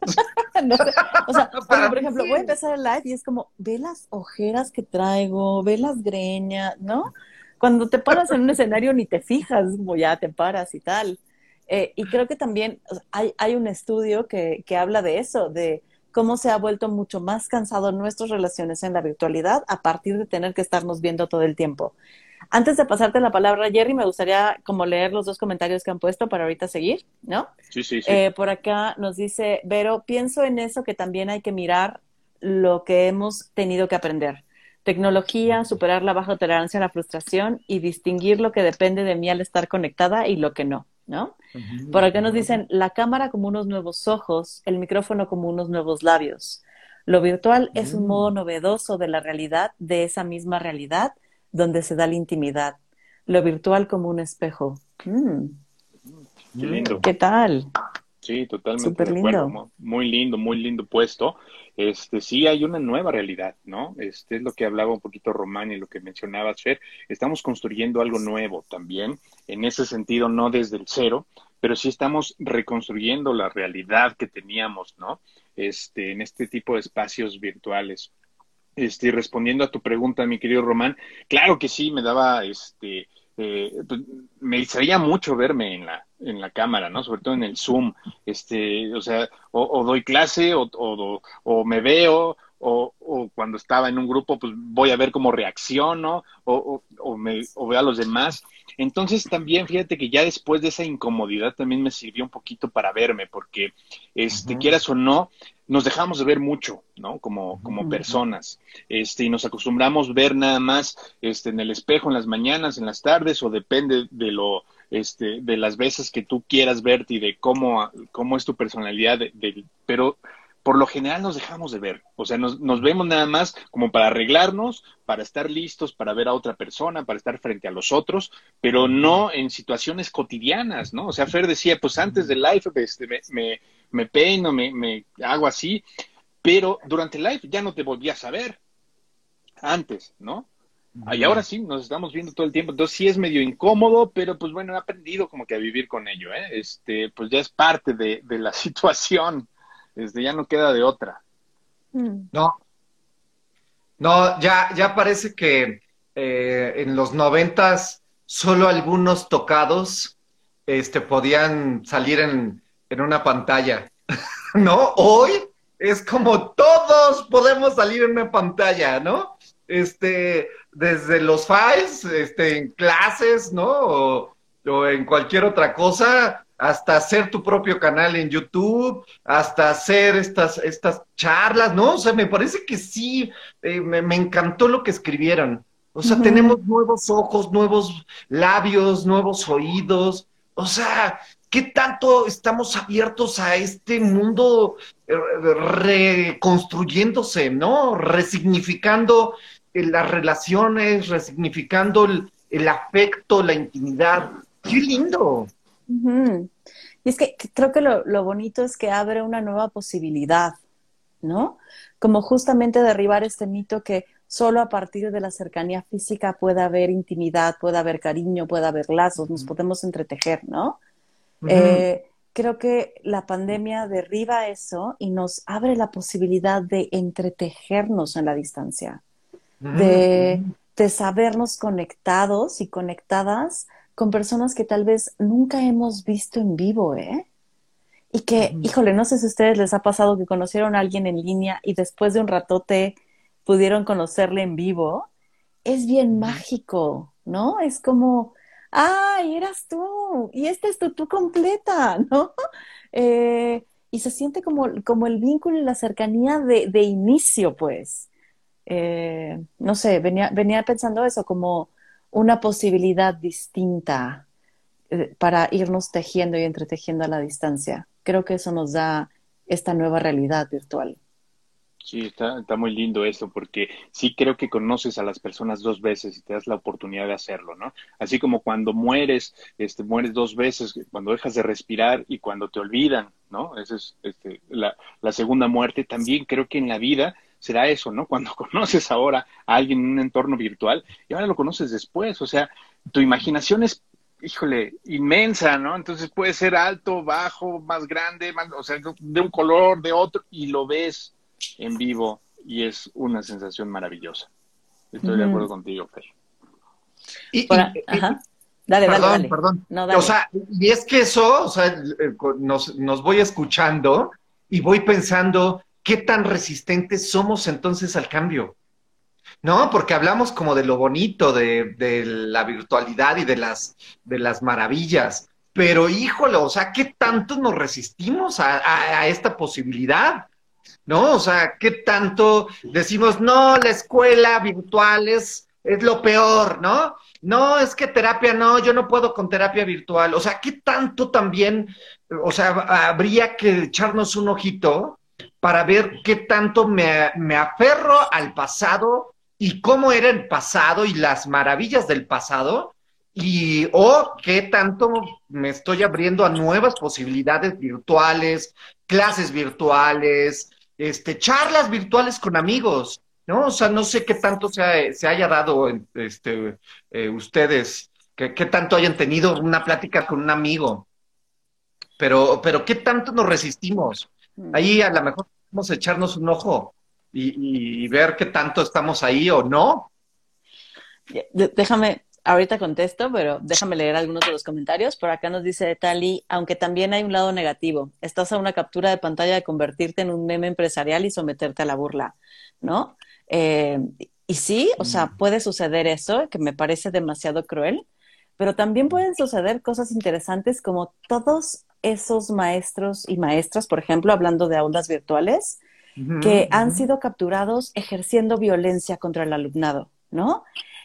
O sea, por ejemplo, voy a empezar el live y es como, ve las ojeras que traigo, ve las greñas, ¿no? Cuando te paras en un escenario ni te fijas, como ya te paras y tal. Eh, y creo que también hay, hay un estudio que, que habla de eso, de cómo se ha vuelto mucho más cansado nuestras relaciones en la virtualidad a partir de tener que estarnos viendo todo el tiempo. Antes de pasarte la palabra, Jerry, me gustaría como leer los dos comentarios que han puesto para ahorita seguir, ¿no? Sí, sí, sí. Eh, por acá nos dice, Vero, pienso en eso que también hay que mirar lo que hemos tenido que aprender. Tecnología, superar la baja tolerancia a la frustración y distinguir lo que depende de mí al estar conectada y lo que no, ¿no? Por acá nos dicen, la cámara como unos nuevos ojos, el micrófono como unos nuevos labios. Lo virtual es un modo novedoso de la realidad, de esa misma realidad, donde se da la intimidad. Lo virtual como un espejo. Mm. Qué lindo. ¿Qué tal? Sí, totalmente. Súper lindo. Muy lindo, muy lindo puesto. Este, sí hay una nueva realidad, ¿no? Este es lo que hablaba un poquito Román y lo que mencionaba Fer. Estamos construyendo algo nuevo también. En ese sentido, no desde el cero, pero sí estamos reconstruyendo la realidad que teníamos, ¿no? Este, en este tipo de espacios virtuales. Este, respondiendo a tu pregunta, mi querido Román, claro que sí, me daba, este, eh, pues, me distraía mucho verme en la, en la cámara, ¿no? Sobre todo en el Zoom, este, o sea, o, doy clase, o, o, me veo, o, o, cuando estaba en un grupo, pues voy a ver cómo reacciono, o, o, me, o veo a los demás. Entonces también fíjate que ya después de esa incomodidad también me sirvió un poquito para verme, porque este, quieras o no, nos dejamos de ver mucho, ¿no? Como, como personas. Este, y nos acostumbramos a ver nada más este, en el espejo en las mañanas, en las tardes, o depende de lo, este, de las veces que tú quieras verte y de cómo, cómo es tu personalidad, de, pero por lo general nos dejamos de ver. O sea, nos, nos, vemos nada más como para arreglarnos, para estar listos, para ver a otra persona, para estar frente a los otros, pero no en situaciones cotidianas, ¿no? O sea, Fer decía, pues antes del live este, me, me, peino, me, me, hago así, pero durante el live ya no te volvías a ver. Antes, ¿no? Y ahora sí, nos estamos viendo todo el tiempo. Entonces sí es medio incómodo, pero pues bueno, he aprendido como que a vivir con ello, ¿eh? Este, pues ya es parte de, de la situación. Este, ya no queda de otra. Mm. No. No, ya, ya parece que eh, en los noventas solo algunos tocados este, podían salir en, en una pantalla. ¿No? Hoy es como todos podemos salir en una pantalla, ¿no? Este, desde los files, este, en clases, ¿no? O, o en cualquier otra cosa, hasta hacer tu propio canal en YouTube, hasta hacer estas, estas charlas, ¿no? O sea, me parece que sí, eh, me, encantó lo que escribieron. O sea, tenemos nuevos ojos, nuevos labios, nuevos oídos. O sea, ¿qué tanto estamos abiertos a este mundo eh, reconstruyéndose, ¿no? Resignificando eh, las relaciones, resignificando el, el afecto, la intimidad. ¡Qué lindo! Y es que creo que lo, lo, bonito es que abre una nueva posibilidad, ¿no? Como justamente derribar este mito que solo a partir de la cercanía física puede haber intimidad, puede haber cariño, puede haber lazos, nos podemos entretejer, ¿no? Eh, creo que la pandemia derriba eso y nos abre la posibilidad de entretejernos en la distancia, de, de sabernos conectados y conectadas con personas que tal vez nunca hemos visto en vivo, ¿eh? y que, híjole, no sé si a ustedes les ha pasado que conocieron a alguien en línea y después de un ratote pudieron conocerle en vivo. Es bien mágico, ¿no? Es como, ¡ay, eras tú! Y esta es tu tú completa, ¿no? Eh, y se siente como, como el vínculo y la cercanía de, de inicio, pues. Eh, no sé, venía, venía pensando eso como una posibilidad distinta eh, para irnos tejiendo y entretejiendo a la distancia. Creo que eso nos da esta nueva realidad virtual. Sí, está, muy lindo esto, porque sí creo que conoces a las personas dos veces y te das la oportunidad de hacerlo, ¿no? Así como cuando mueres, este, mueres dos veces, cuando dejas de respirar y cuando te olvidan, ¿no? Esa es este, la segunda muerte. También creo que en la vida será eso, ¿no? Cuando conoces ahora a alguien en un entorno virtual y ahora lo conoces después, o sea, tu imaginación es híjole, inmensa, ¿no? Entonces puede ser alto, bajo, más grande, más, o sea, de un color, de otro, y lo ves en vivo y es una sensación maravillosa. Estoy de acuerdo contigo, Fer. Y, ajá. Dale, perdón, dale, Perdón, O sea, y es que eso, o sea, eh, nos, nos voy escuchando y voy pensando qué tan resistentes somos entonces al cambio. ¿no? Porque hablamos como de lo bonito de, la virtualidad y de las, maravillas. Pero híjole, o sea, ¿qué tanto nos resistimos a, a, esta posibilidad? ¿No? O sea, ¿qué tanto decimos, no, la escuela virtual es, es lo peor, ¿no? No, es que terapia no, yo no puedo con terapia virtual. O sea, ¿qué tanto también, o sea, habría que echarnos un ojito para ver qué tanto me, me aferro al pasado y cómo era el pasado y las maravillas del pasado y o qué tanto me estoy abriendo a nuevas posibilidades virtuales, clases virtuales, este, charlas virtuales con amigos, ¿no? O sea, no sé qué tanto se, se haya dado este, eh, ustedes, qué tanto hayan tenido una plática con un amigo, pero, pero qué tanto nos resistimos. Ahí a lo mejor a echarnos un ojo y, ver qué tanto estamos ahí o no. Déjame, ahorita contesto, pero déjame leer algunos de los comentarios. Por acá nos dice Tali, aunque también hay un lado negativo, estás a una captura de pantalla de convertirte en un meme empresarial y someterte a la burla, ¿no? Eh, y sí, o sea, mm. puede suceder eso, que me parece demasiado cruel, pero también pueden suceder cosas interesantes como todos esos maestros y maestras, por ejemplo, hablando de aulas virtuales, que han sido capturados ejerciendo violencia contra el alumnado, ¿no?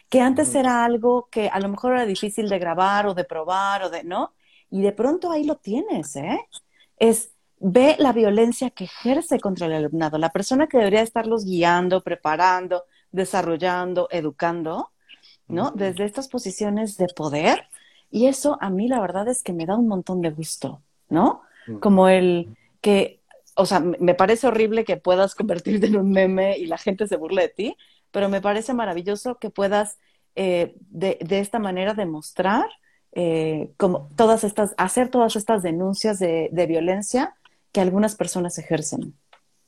Que antes era algo que a lo mejor era difícil de grabar o de probar o de, ¿no? Y de pronto ahí lo tienes, ¿eh? Es, ve la violencia que ejerce contra el alumnado, la persona que debería estarlos guiando, preparando, desarrollando, educando, ¿no? Desde estas posiciones de poder. Y eso a mí la verdad es que me da un montón de gusto, ¿no? Como el que o sea, me parece horrible que puedas convertirte en un meme y la gente se burle de ti, pero me parece maravilloso que puedas eh, de, de, esta manera demostrar eh, como todas estas, hacer todas estas denuncias de, de violencia que algunas personas ejercen.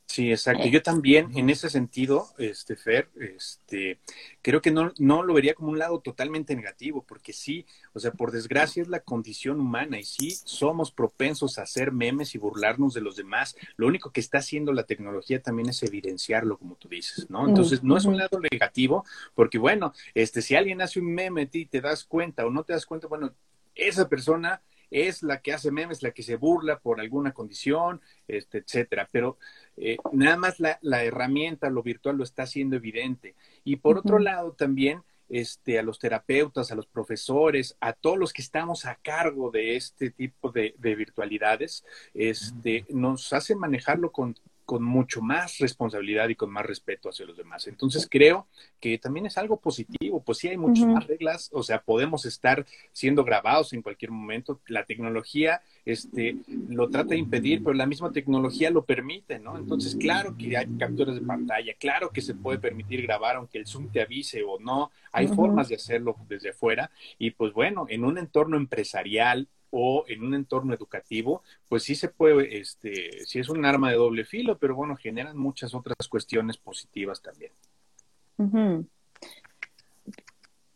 Sí, exacto. Yo también, en ese sentido, este Fer, este, creo que no, no lo vería como un lado totalmente negativo, porque sí, o sea, por desgracia es la condición humana y sí somos propensos a hacer memes y burlarnos de los demás. Lo único que está haciendo la tecnología también es evidenciarlo, como tú dices, ¿no? Entonces, no es un lado negativo, porque bueno, este, si alguien hace un meme de ti, te das cuenta o no te das cuenta, bueno, esa persona es la que hace memes, la que se burla por alguna condición, este, etcétera. Pero eh, nada más la, la, herramienta, lo virtual, lo está haciendo evidente. Y por otro lado, también este, a los terapeutas, a los profesores, a todos los que estamos a cargo de este tipo de, de virtualidades, este, nos hace manejarlo con con mucho más responsabilidad y con más respeto hacia los demás. Entonces creo que también es algo positivo, pues sí hay muchas más reglas, o sea, podemos estar siendo grabados en cualquier momento, la tecnología este, lo trata de impedir, pero la misma tecnología lo permite, ¿no? Entonces, claro que hay capturas de pantalla, claro que se puede permitir grabar aunque el Zoom te avise o no, hay formas de hacerlo desde afuera y pues bueno, en un entorno empresarial o en un entorno educativo, pues sí se puede, este, sí es un arma de doble filo, pero bueno, generan muchas otras cuestiones positivas también.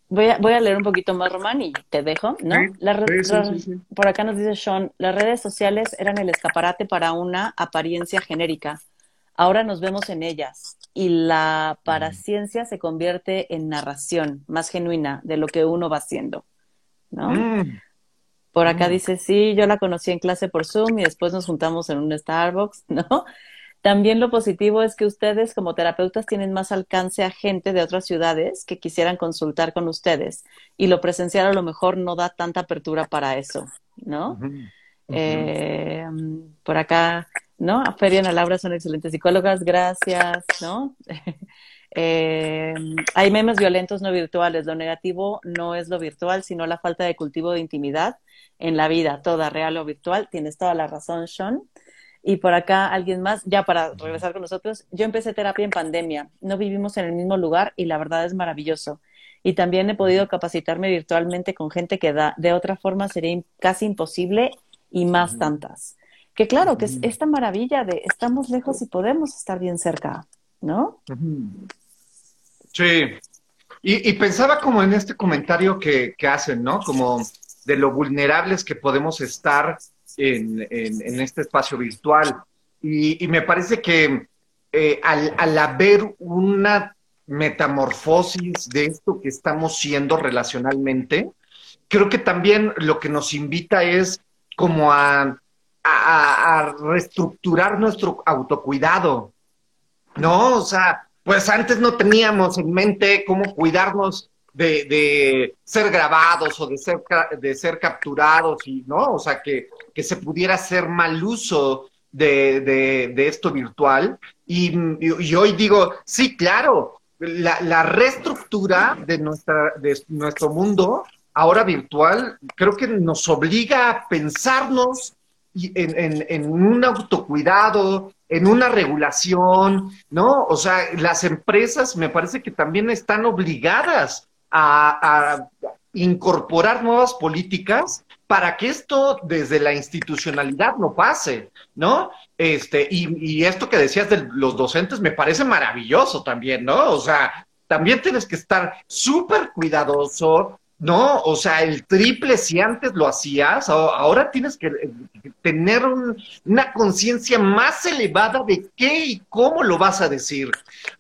voy a, voy a leer un poquito más, Román, y te dejo, ¿no? por acá nos dice Sean, las redes sociales eran el escaparate para una apariencia genérica. Ahora nos vemos en ellas y la paraciencia se convierte en narración más genuina de lo que uno va haciendo, ¿no? Mm. Por acá mm. dice, sí, yo la conocí en clase por Zoom y después nos juntamos en un Starbucks, ¿no? También lo positivo es que ustedes como terapeutas tienen más alcance a gente de otras ciudades que quisieran consultar con ustedes y lo presencial a lo mejor no da tanta apertura para eso, ¿no? Eh, por acá, ¿no? A Feria y Ana Laura son excelentes psicólogas, gracias, ¿no? Eh, hay memes violentos no virtuales. Lo negativo no es lo virtual, sino la falta de cultivo de intimidad en la vida, toda real o virtual. Tienes toda la razón, Sean. Y por acá alguien más, ya para regresar con nosotros, yo empecé terapia en pandemia, no vivimos en el mismo lugar y la verdad es maravilloso. Y también he podido capacitarme virtualmente con gente que da, de otra forma sería casi imposible y más tantas. Que claro, que es esta maravilla de estamos lejos y podemos estar bien cerca, ¿no? Sí. Y, pensaba como en este comentario que, que hacen, ¿no? Como de lo vulnerables que podemos estar en, este espacio virtual. Y, me parece que eh, al, haber una metamorfosis de esto que estamos siendo relacionalmente, creo que también lo que nos invita es como a, reestructurar nuestro autocuidado, ¿no? O sea, pues antes no teníamos en mente cómo cuidarnos de, ser grabados o de ser, de ser capturados y, ¿no? O sea, que, que se pudiera hacer mal uso de, de, esto virtual. Y, y, hoy digo, sí, claro, la, la reestructura de, nuestra, de nuestro mundo ahora virtual creo que nos obliga a pensarnos en, en, en, un autocuidado, en una regulación, ¿no? O sea, las empresas me parece que también están obligadas a, incorporar nuevas políticas para que esto desde la institucionalidad no pase, ¿no? Este, y, y, esto que decías de los docentes me parece maravilloso también, ¿no? O sea, también tienes que estar súper cuidadoso, ¿no? O sea, el triple si antes lo hacías, ahora tienes que eh, tener una conciencia más elevada de qué y cómo lo vas a decir,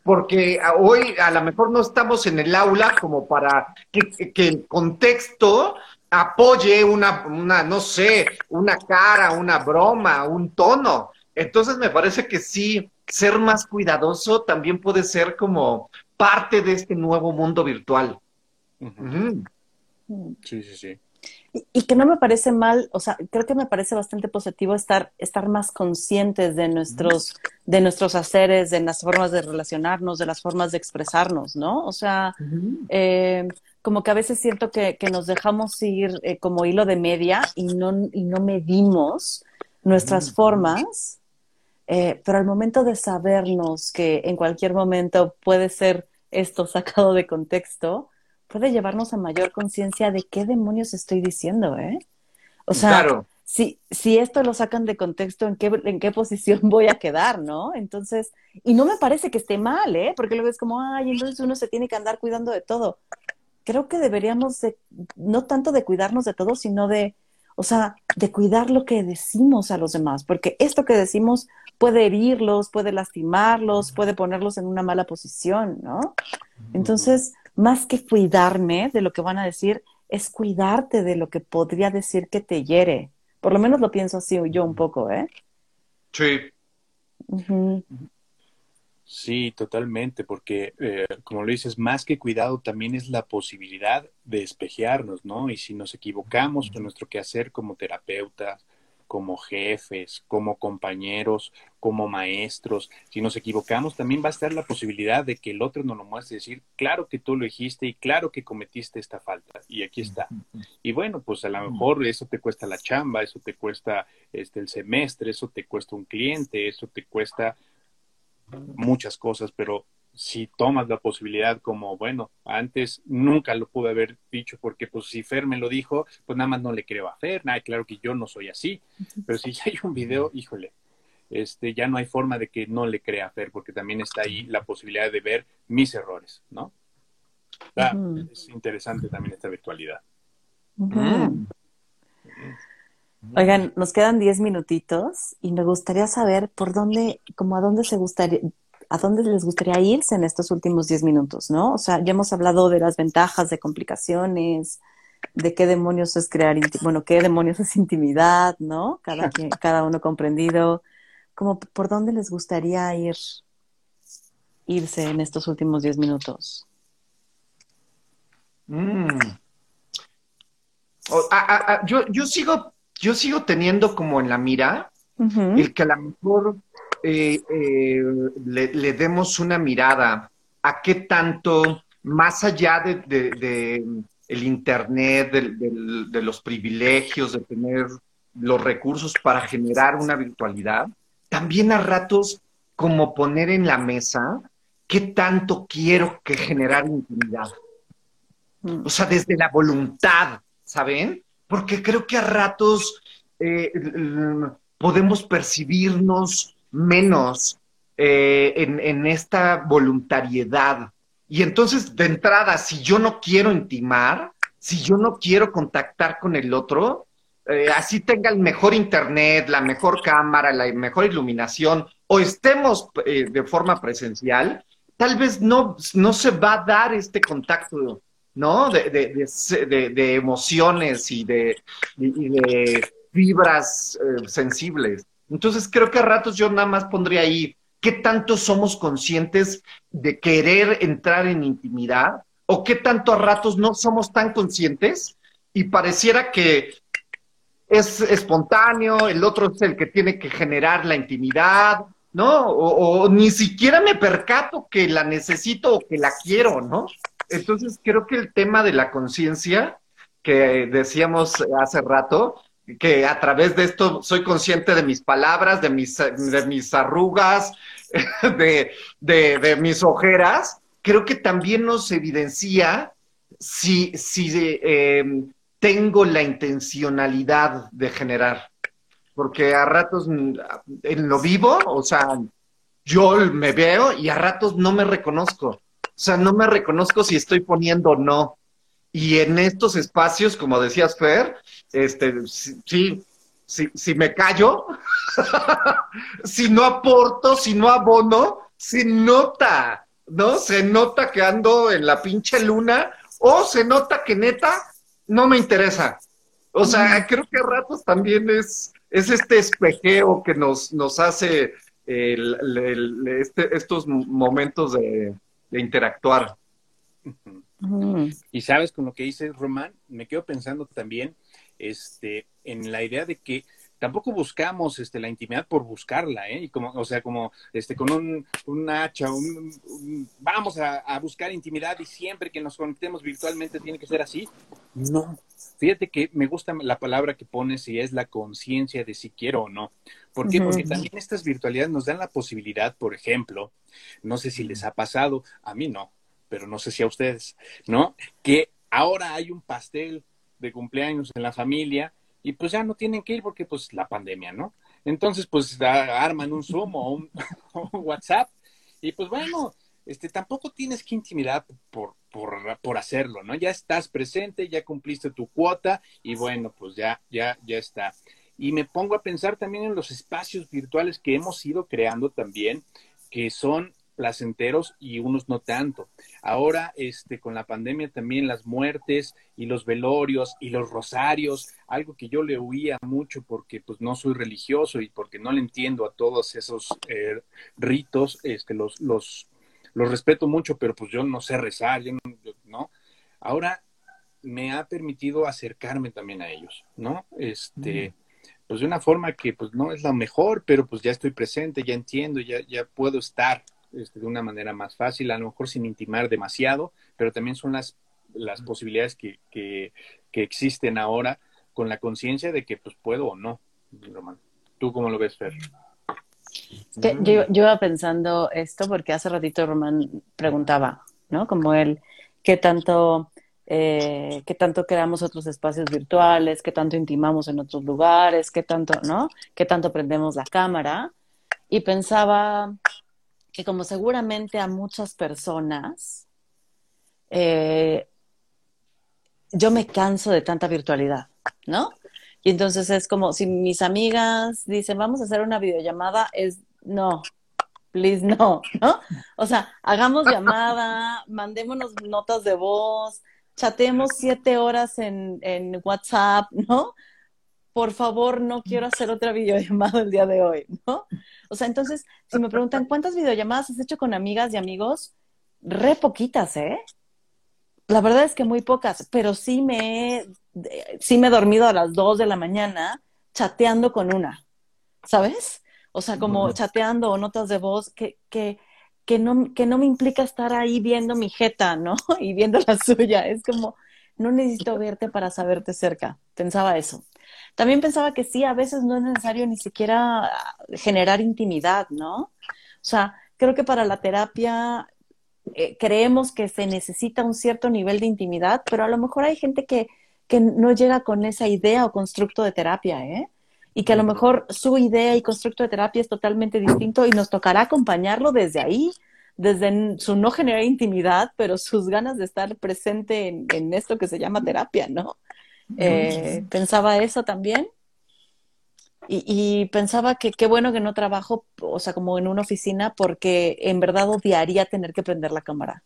porque hoy a lo mejor no estamos en el aula como para que, el contexto apoye una, una, no sé, una cara, una broma, un tono. Entonces me parece que sí, ser más cuidadoso también puede ser como parte de este nuevo mundo virtual. Sí, sí, sí. Y, que no me parece mal, o sea, creo que me parece bastante positivo estar, estar más conscientes de nuestros, de nuestros haceres, de las formas de relacionarnos, de las formas de expresarnos, ¿no? O sea, eh, como que a veces siento que, nos dejamos ir eh, como hilo de media y no, y no medimos nuestras formas, eh, pero al momento de sabernos que en cualquier momento puede ser esto sacado de contexto, puede llevarnos a mayor conciencia de qué demonios estoy diciendo, ¿eh? O sea, si, si esto lo sacan de contexto, ¿en qué, ¿en qué posición voy a quedar, no? Entonces, y no me parece que esté mal, ¿eh? Porque luego es como, ay, entonces uno se tiene que andar cuidando de todo. Creo que deberíamos de, no tanto de cuidarnos de todo, sino de, o sea, de cuidar lo que decimos a los demás, porque esto que decimos puede herirlos, puede lastimarlos, puede ponerlos en una mala posición, ¿no? Entonces, más que cuidarme de lo que van a decir, es cuidarte de lo que podría decir que te hiere. Por lo menos lo pienso así yo un poco, ¿eh? Sí. Sí, totalmente, porque eh, como lo dices, más que cuidado también es la posibilidad de espejearnos, ¿no? Y si nos equivocamos en nuestro quehacer como terapeutas, como jefes, como compañeros, como maestros. Si nos equivocamos, también va a estar la posibilidad de que el otro nos lo muestre y decir, claro que tú lo dijiste y claro que cometiste esta falta y aquí está. Y bueno, pues a lo mejor eso te cuesta la chamba, eso te cuesta este el semestre, eso te cuesta un cliente, eso te cuesta muchas cosas, pero si tomas la posibilidad como, bueno, antes nunca lo pude haber dicho porque pues si Fer me lo dijo, pues nada más no le creo a Fer, nada, claro que yo no soy así, pero si ya hay un video, híjole, este, ya no hay forma de que no le crea a Fer porque también está ahí la posibilidad de ver mis errores, ¿no? Ah, es interesante también esta virtualidad. Oigan, nos quedan 10 minutitos y me gustaría saber por dónde, como a dónde se gustaría, a dónde les gustaría irse en estos últimos 10 minutos, ¿no? O sea, ya hemos hablado de las ventajas, de complicaciones, de qué demonios es crear, bueno, qué demonios es intimidad, ¿no? Cada, cada uno comprendido. Como por dónde les gustaría ir, irse en estos últimos 10 minutos. Mm. yo, yo sigo yo sigo teniendo como en la mira el que a lo mejor eh, eh, le, demos una mirada a qué tanto, más allá de, el Internet, de, los privilegios, de tener los recursos para generar una virtualidad, también a ratos como poner en la mesa qué tanto quiero que generar intimidad. Mm. O sea, desde la voluntad, ¿saben? porque creo que a ratos eh, podemos percibirnos menos eh, en, esta voluntariedad. Y entonces, de entrada, si yo no quiero intimar, si yo no quiero contactar con el otro, eh, así tenga el mejor internet, la mejor cámara, la mejor iluminación, o estemos de forma presencial, tal vez no, no se va a dar este contacto ¿no? De, de, emociones y de, fibras eh, sensibles. Entonces creo que a ratos yo nada más pondría ahí, ¿qué tanto somos conscientes de querer entrar en intimidad? ¿O qué tanto a ratos no somos tan conscientes y pareciera que es espontáneo, el otro es el que tiene que generar la intimidad, ¿no? O, o ni siquiera me percato que la necesito o que la quiero, ¿no? Entonces, creo que el tema de la conciencia, que decíamos hace rato, que a través de esto soy consciente de mis palabras, de mis, de mis arrugas, de, mis ojeras, creo que también nos evidencia si, si em, tengo la intencionalidad de generar. Porque a ratos en lo vivo, o sea, yo me veo y a ratos no me reconozco. O sea, no me reconozco si estoy poniendo o no. Y en estos espacios, como decías, Fer, este, sí, si me callo, si no aporto, si no abono, se nota, ¿no? Se nota que ando en la pinche luna o se nota que neta no me interesa. O sea, creo que a ratos también es, es este espejeo que nos, nos hace este, estos momentos de, de interactuar. Y sabes, con lo que dice Román, me quedo pensando también este, en la idea de que tampoco buscamos este, la intimidad por buscarla, ¿eh? Y como, o sea, como este, con un, un hacha, vamos a, a, buscar intimidad y siempre que nos conectemos virtualmente tiene que ser así. No. Fíjate que me gusta la palabra que pones y es la conciencia de si quiero o no. ¿Por qué? Porque también estas virtualidades nos dan la posibilidad, por ejemplo, no sé si les ha pasado, a mí no, pero no sé si a ustedes, ¿no? Que ahora hay un pastel de cumpleaños en la familia y pues ya no tienen que ir porque pues la pandemia, ¿no? Entonces pues arman un Zoom o un, WhatsApp y pues bueno, este, tampoco tienes que intimidar por, por, por, hacerlo, ¿no? Ya estás presente, ya cumpliste tu cuota y bueno, pues ya, ya, ya está. Y me pongo a pensar también en los espacios virtuales que hemos ido creando también, que son placenteros y unos no tanto. Ahora, este, con la pandemia también las muertes y los velorios y los rosarios, algo que yo le huía mucho porque pues no soy religioso y porque no le entiendo a todos esos eh, ritos, este, los, los, los respeto mucho, pero pues yo no sé rezar, yo no, Ahora me ha permitido acercarme también a ellos, ¿no? Este, pues de una forma que pues no es la mejor, pero pues ya estoy presente, ya entiendo, ya, ya puedo estar este, de una manera más fácil, a lo mejor sin intimar demasiado, pero también son las, las posibilidades que, que, existen ahora con la conciencia de que pues puedo o no, Román. ¿Tú cómo lo ves, Fer? yo, yo iba pensando esto porque hace ratito Román preguntaba, ¿no? Como él, ¿qué tanto eh, qué tanto creamos otros espacios virtuales, qué tanto intimamos en otros lugares, qué tanto, ¿no? Qué tanto prendemos la cámara. Y pensaba que como seguramente a muchas personas eh, yo me canso de tanta virtualidad, ¿no? Y entonces es como si mis amigas dicen, vamos a hacer una videollamada, es no, please no, ¿no? O sea, hagamos llamada, mandémonos notas de voz, chatemos siete horas en, en WhatsApp, ¿no? Por favor, no quiero hacer otra videollamada el día de hoy, ¿no? O sea, entonces, si me preguntan, ¿cuántas videollamadas has hecho con amigas y amigos? Re poquitas, ¿eh? La verdad es que muy pocas, pero sí me he, sí me he dormido a las dos de la mañana chateando con una, ¿sabes? O sea, como chateando o notas de voz que, que, que, no, que no me implica estar ahí viendo mi jeta, ¿no? Y viendo la suya. Es como, no necesito verte para saberte cerca. Pensaba eso. También pensaba que sí, a veces no es necesario ni siquiera generar intimidad, ¿no? O sea, creo que para la terapia eh, creemos que se necesita un cierto nivel de intimidad, pero a lo mejor hay gente que, que no llega con esa idea o constructo de terapia, ¿eh? Y que a lo mejor su idea y constructo de terapia es totalmente distinto y nos tocará acompañarlo desde ahí, desde su no generar intimidad, pero sus ganas de estar presente en, esto que se llama terapia, ¿no? Eh, pensaba eso también. Y, pensaba que qué bueno que no trabajo, o sea, como en una oficina, porque en verdad odiaría tener que prender la cámara.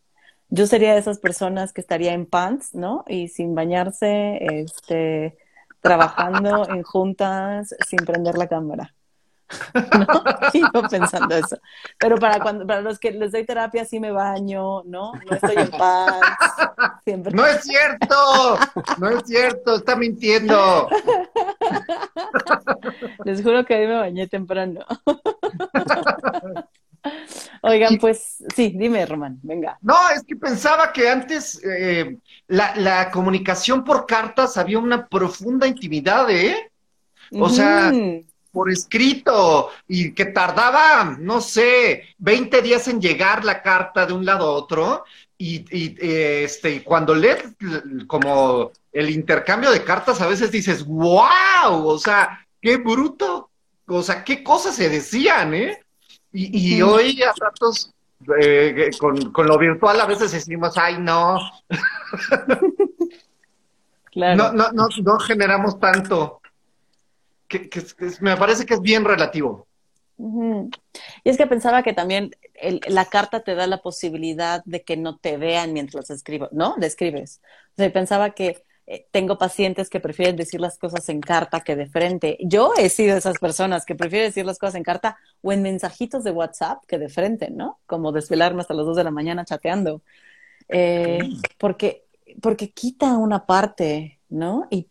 Yo sería de esas personas que estaría en pants, ¿no? Y sin bañarse, este, trabajando en juntas, sin prender la cámara. ¿no? Sigo pensando eso. Pero para cuando, para los que les doy terapia sí me baño, ¿no? No estoy en paz. Siempre. No es cierto, no es cierto, está mintiendo. Les juro que hoy me bañé temprano. Oigan, pues sí, dime, Román, venga. No, es que pensaba que antes eh, la, la, comunicación por cartas había una profunda intimidad, ¿eh? O sea, por escrito y que tardaba, no sé, 20 días en llegar la carta de un lado a otro y, y este, cuando lees como el intercambio de cartas a veces dices, wow, o sea, qué bruto, o sea, qué cosas se decían, ¿eh? Y, y hoy a ratos eh, con, con, lo virtual a veces decimos, ay, no. claro. no, no, no, no generamos tanto que, me parece que es bien relativo. Y es que pensaba que también la carta te da la posibilidad de que no te vean mientras escribo, ¿no? Le escribes. O sea, pensaba que eh, tengo pacientes que prefieren decir las cosas en carta que de frente. Yo he sido de esas personas que prefieren decir las cosas en carta o en mensajitos de WhatsApp que de frente, ¿no? Como desvelarme hasta las dos de la mañana chateando. Eh, porque, porque quita una parte ¿no? Y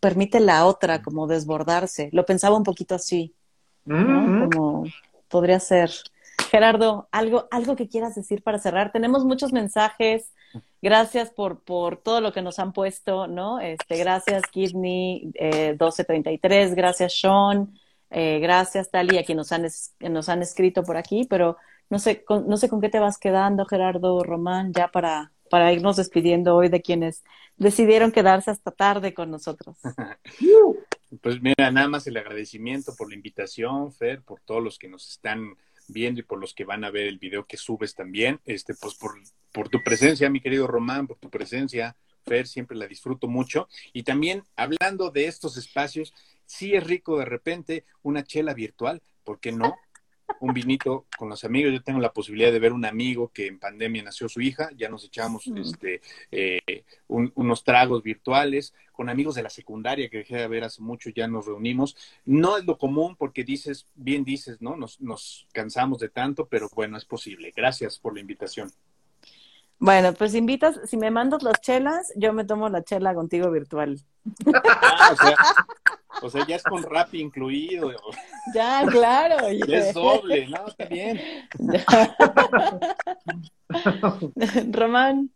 permite la otra como desbordarse. Lo pensaba un poquito así, ¿no? Como podría ser. Gerardo, algo, algo que quieras decir para cerrar. Tenemos muchos mensajes. Gracias por, por todo lo que nos han puesto, ¿no? Este, gracias, Kidney eh, 1233, gracias, Sean, eh, gracias, Tali, a quienes nos han, nos han escrito por aquí, pero no sé, no sé con qué te vas quedando, Gerardo, Román, ya para, para irnos despidiendo hoy de quienes decidieron quedarse hasta tarde con nosotros. pues mira, nada más el agradecimiento por la invitación, Fer, por todos los que nos están viendo y por los que van a ver el video que subes también, este, pues por, por tu presencia, mi querido Román, por tu presencia, Fer, siempre la disfruto mucho. Y también hablando de estos espacios, sí es rico de repente una chela virtual, ¿por qué no? Un vinito con los amigos. Yo tengo la posibilidad de ver un amigo que en pandemia nació su hija, ya nos echamos este, eh, unos tragos virtuales. Con amigos de la secundaria que dejé de ver hace mucho, ya nos reunimos. No es lo común porque dices, bien dices, ¿no? Nos, nos cansamos de tanto, pero bueno, es posible. Gracias por la invitación. Bueno, pues invitas, si me mandas las chelas, yo me tomo la chela contigo virtual. Ah, o, sea, ya es con rap incluido. Ya, claro. Ya es doble, ¿no? Está bien. Román.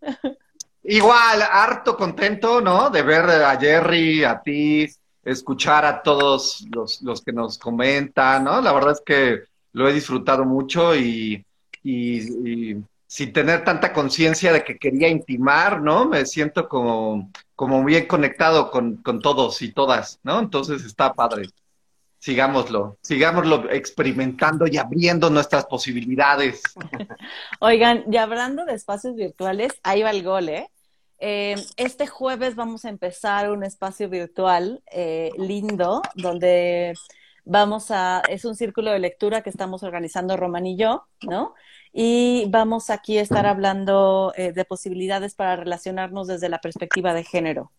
Igual, harto contento, ¿no? De ver a Jerry, a ti, escuchar a todos los, los que nos comentan, ¿no? La verdad es que lo he disfrutado mucho y, y sin tener tanta conciencia de que quería intimar, ¿no? Me siento como, como bien conectado con, todos y todas, ¿no? Entonces está padre. sigámoslo, sigámoslo experimentando y abriendo nuestras posibilidades. Oigan, y hablando de espacios virtuales, ahí va el gol, ¿eh? Eh, este jueves vamos a empezar un espacio virtual eh, lindo donde vamos a, es un círculo de lectura que estamos organizando Román y yo, ¿no? Y vamos aquí a estar hablando eh, de posibilidades para relacionarnos desde la perspectiva de género.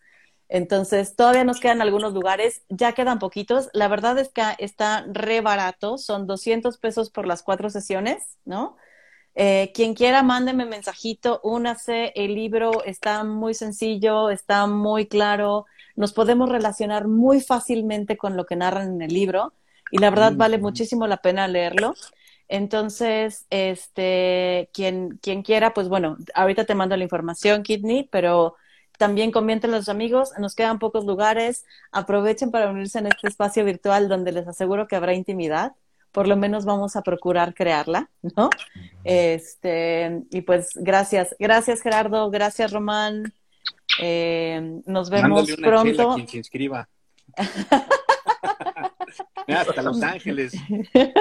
Entonces, todavía nos quedan algunos lugares, ya quedan poquitos. La verdad es que está re barato, son 200 pesos por las cuatro sesiones, ¿no? Eh, quien quiera, mándeme mensajito, únase, el libro está muy sencillo, está muy claro, nos podemos relacionar muy fácilmente con lo que narran en el libro y la verdad vale muchísimo la pena leerlo. Entonces, este, quien, quien quiera, pues bueno, ahorita te mando la información, Kidney, pero también comenten los amigos, nos quedan pocos lugares, aprovechen para unirse en este espacio virtual donde les aseguro que habrá intimidad por lo menos vamos a procurar crearla, ¿no? Este, y pues gracias, gracias Gerardo, gracias Román. Eh, nos vemos una pronto. Chela quien se inscriba. hasta Los Ángeles.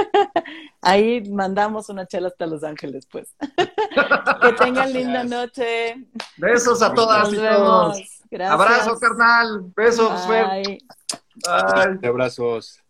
Ahí mandamos una chela hasta Los Ángeles, pues. que tengan linda noche. Besos a todas Nos vemos. Gracias. Abrazo, carnal. Besos, Bye. Bye. Abrazos.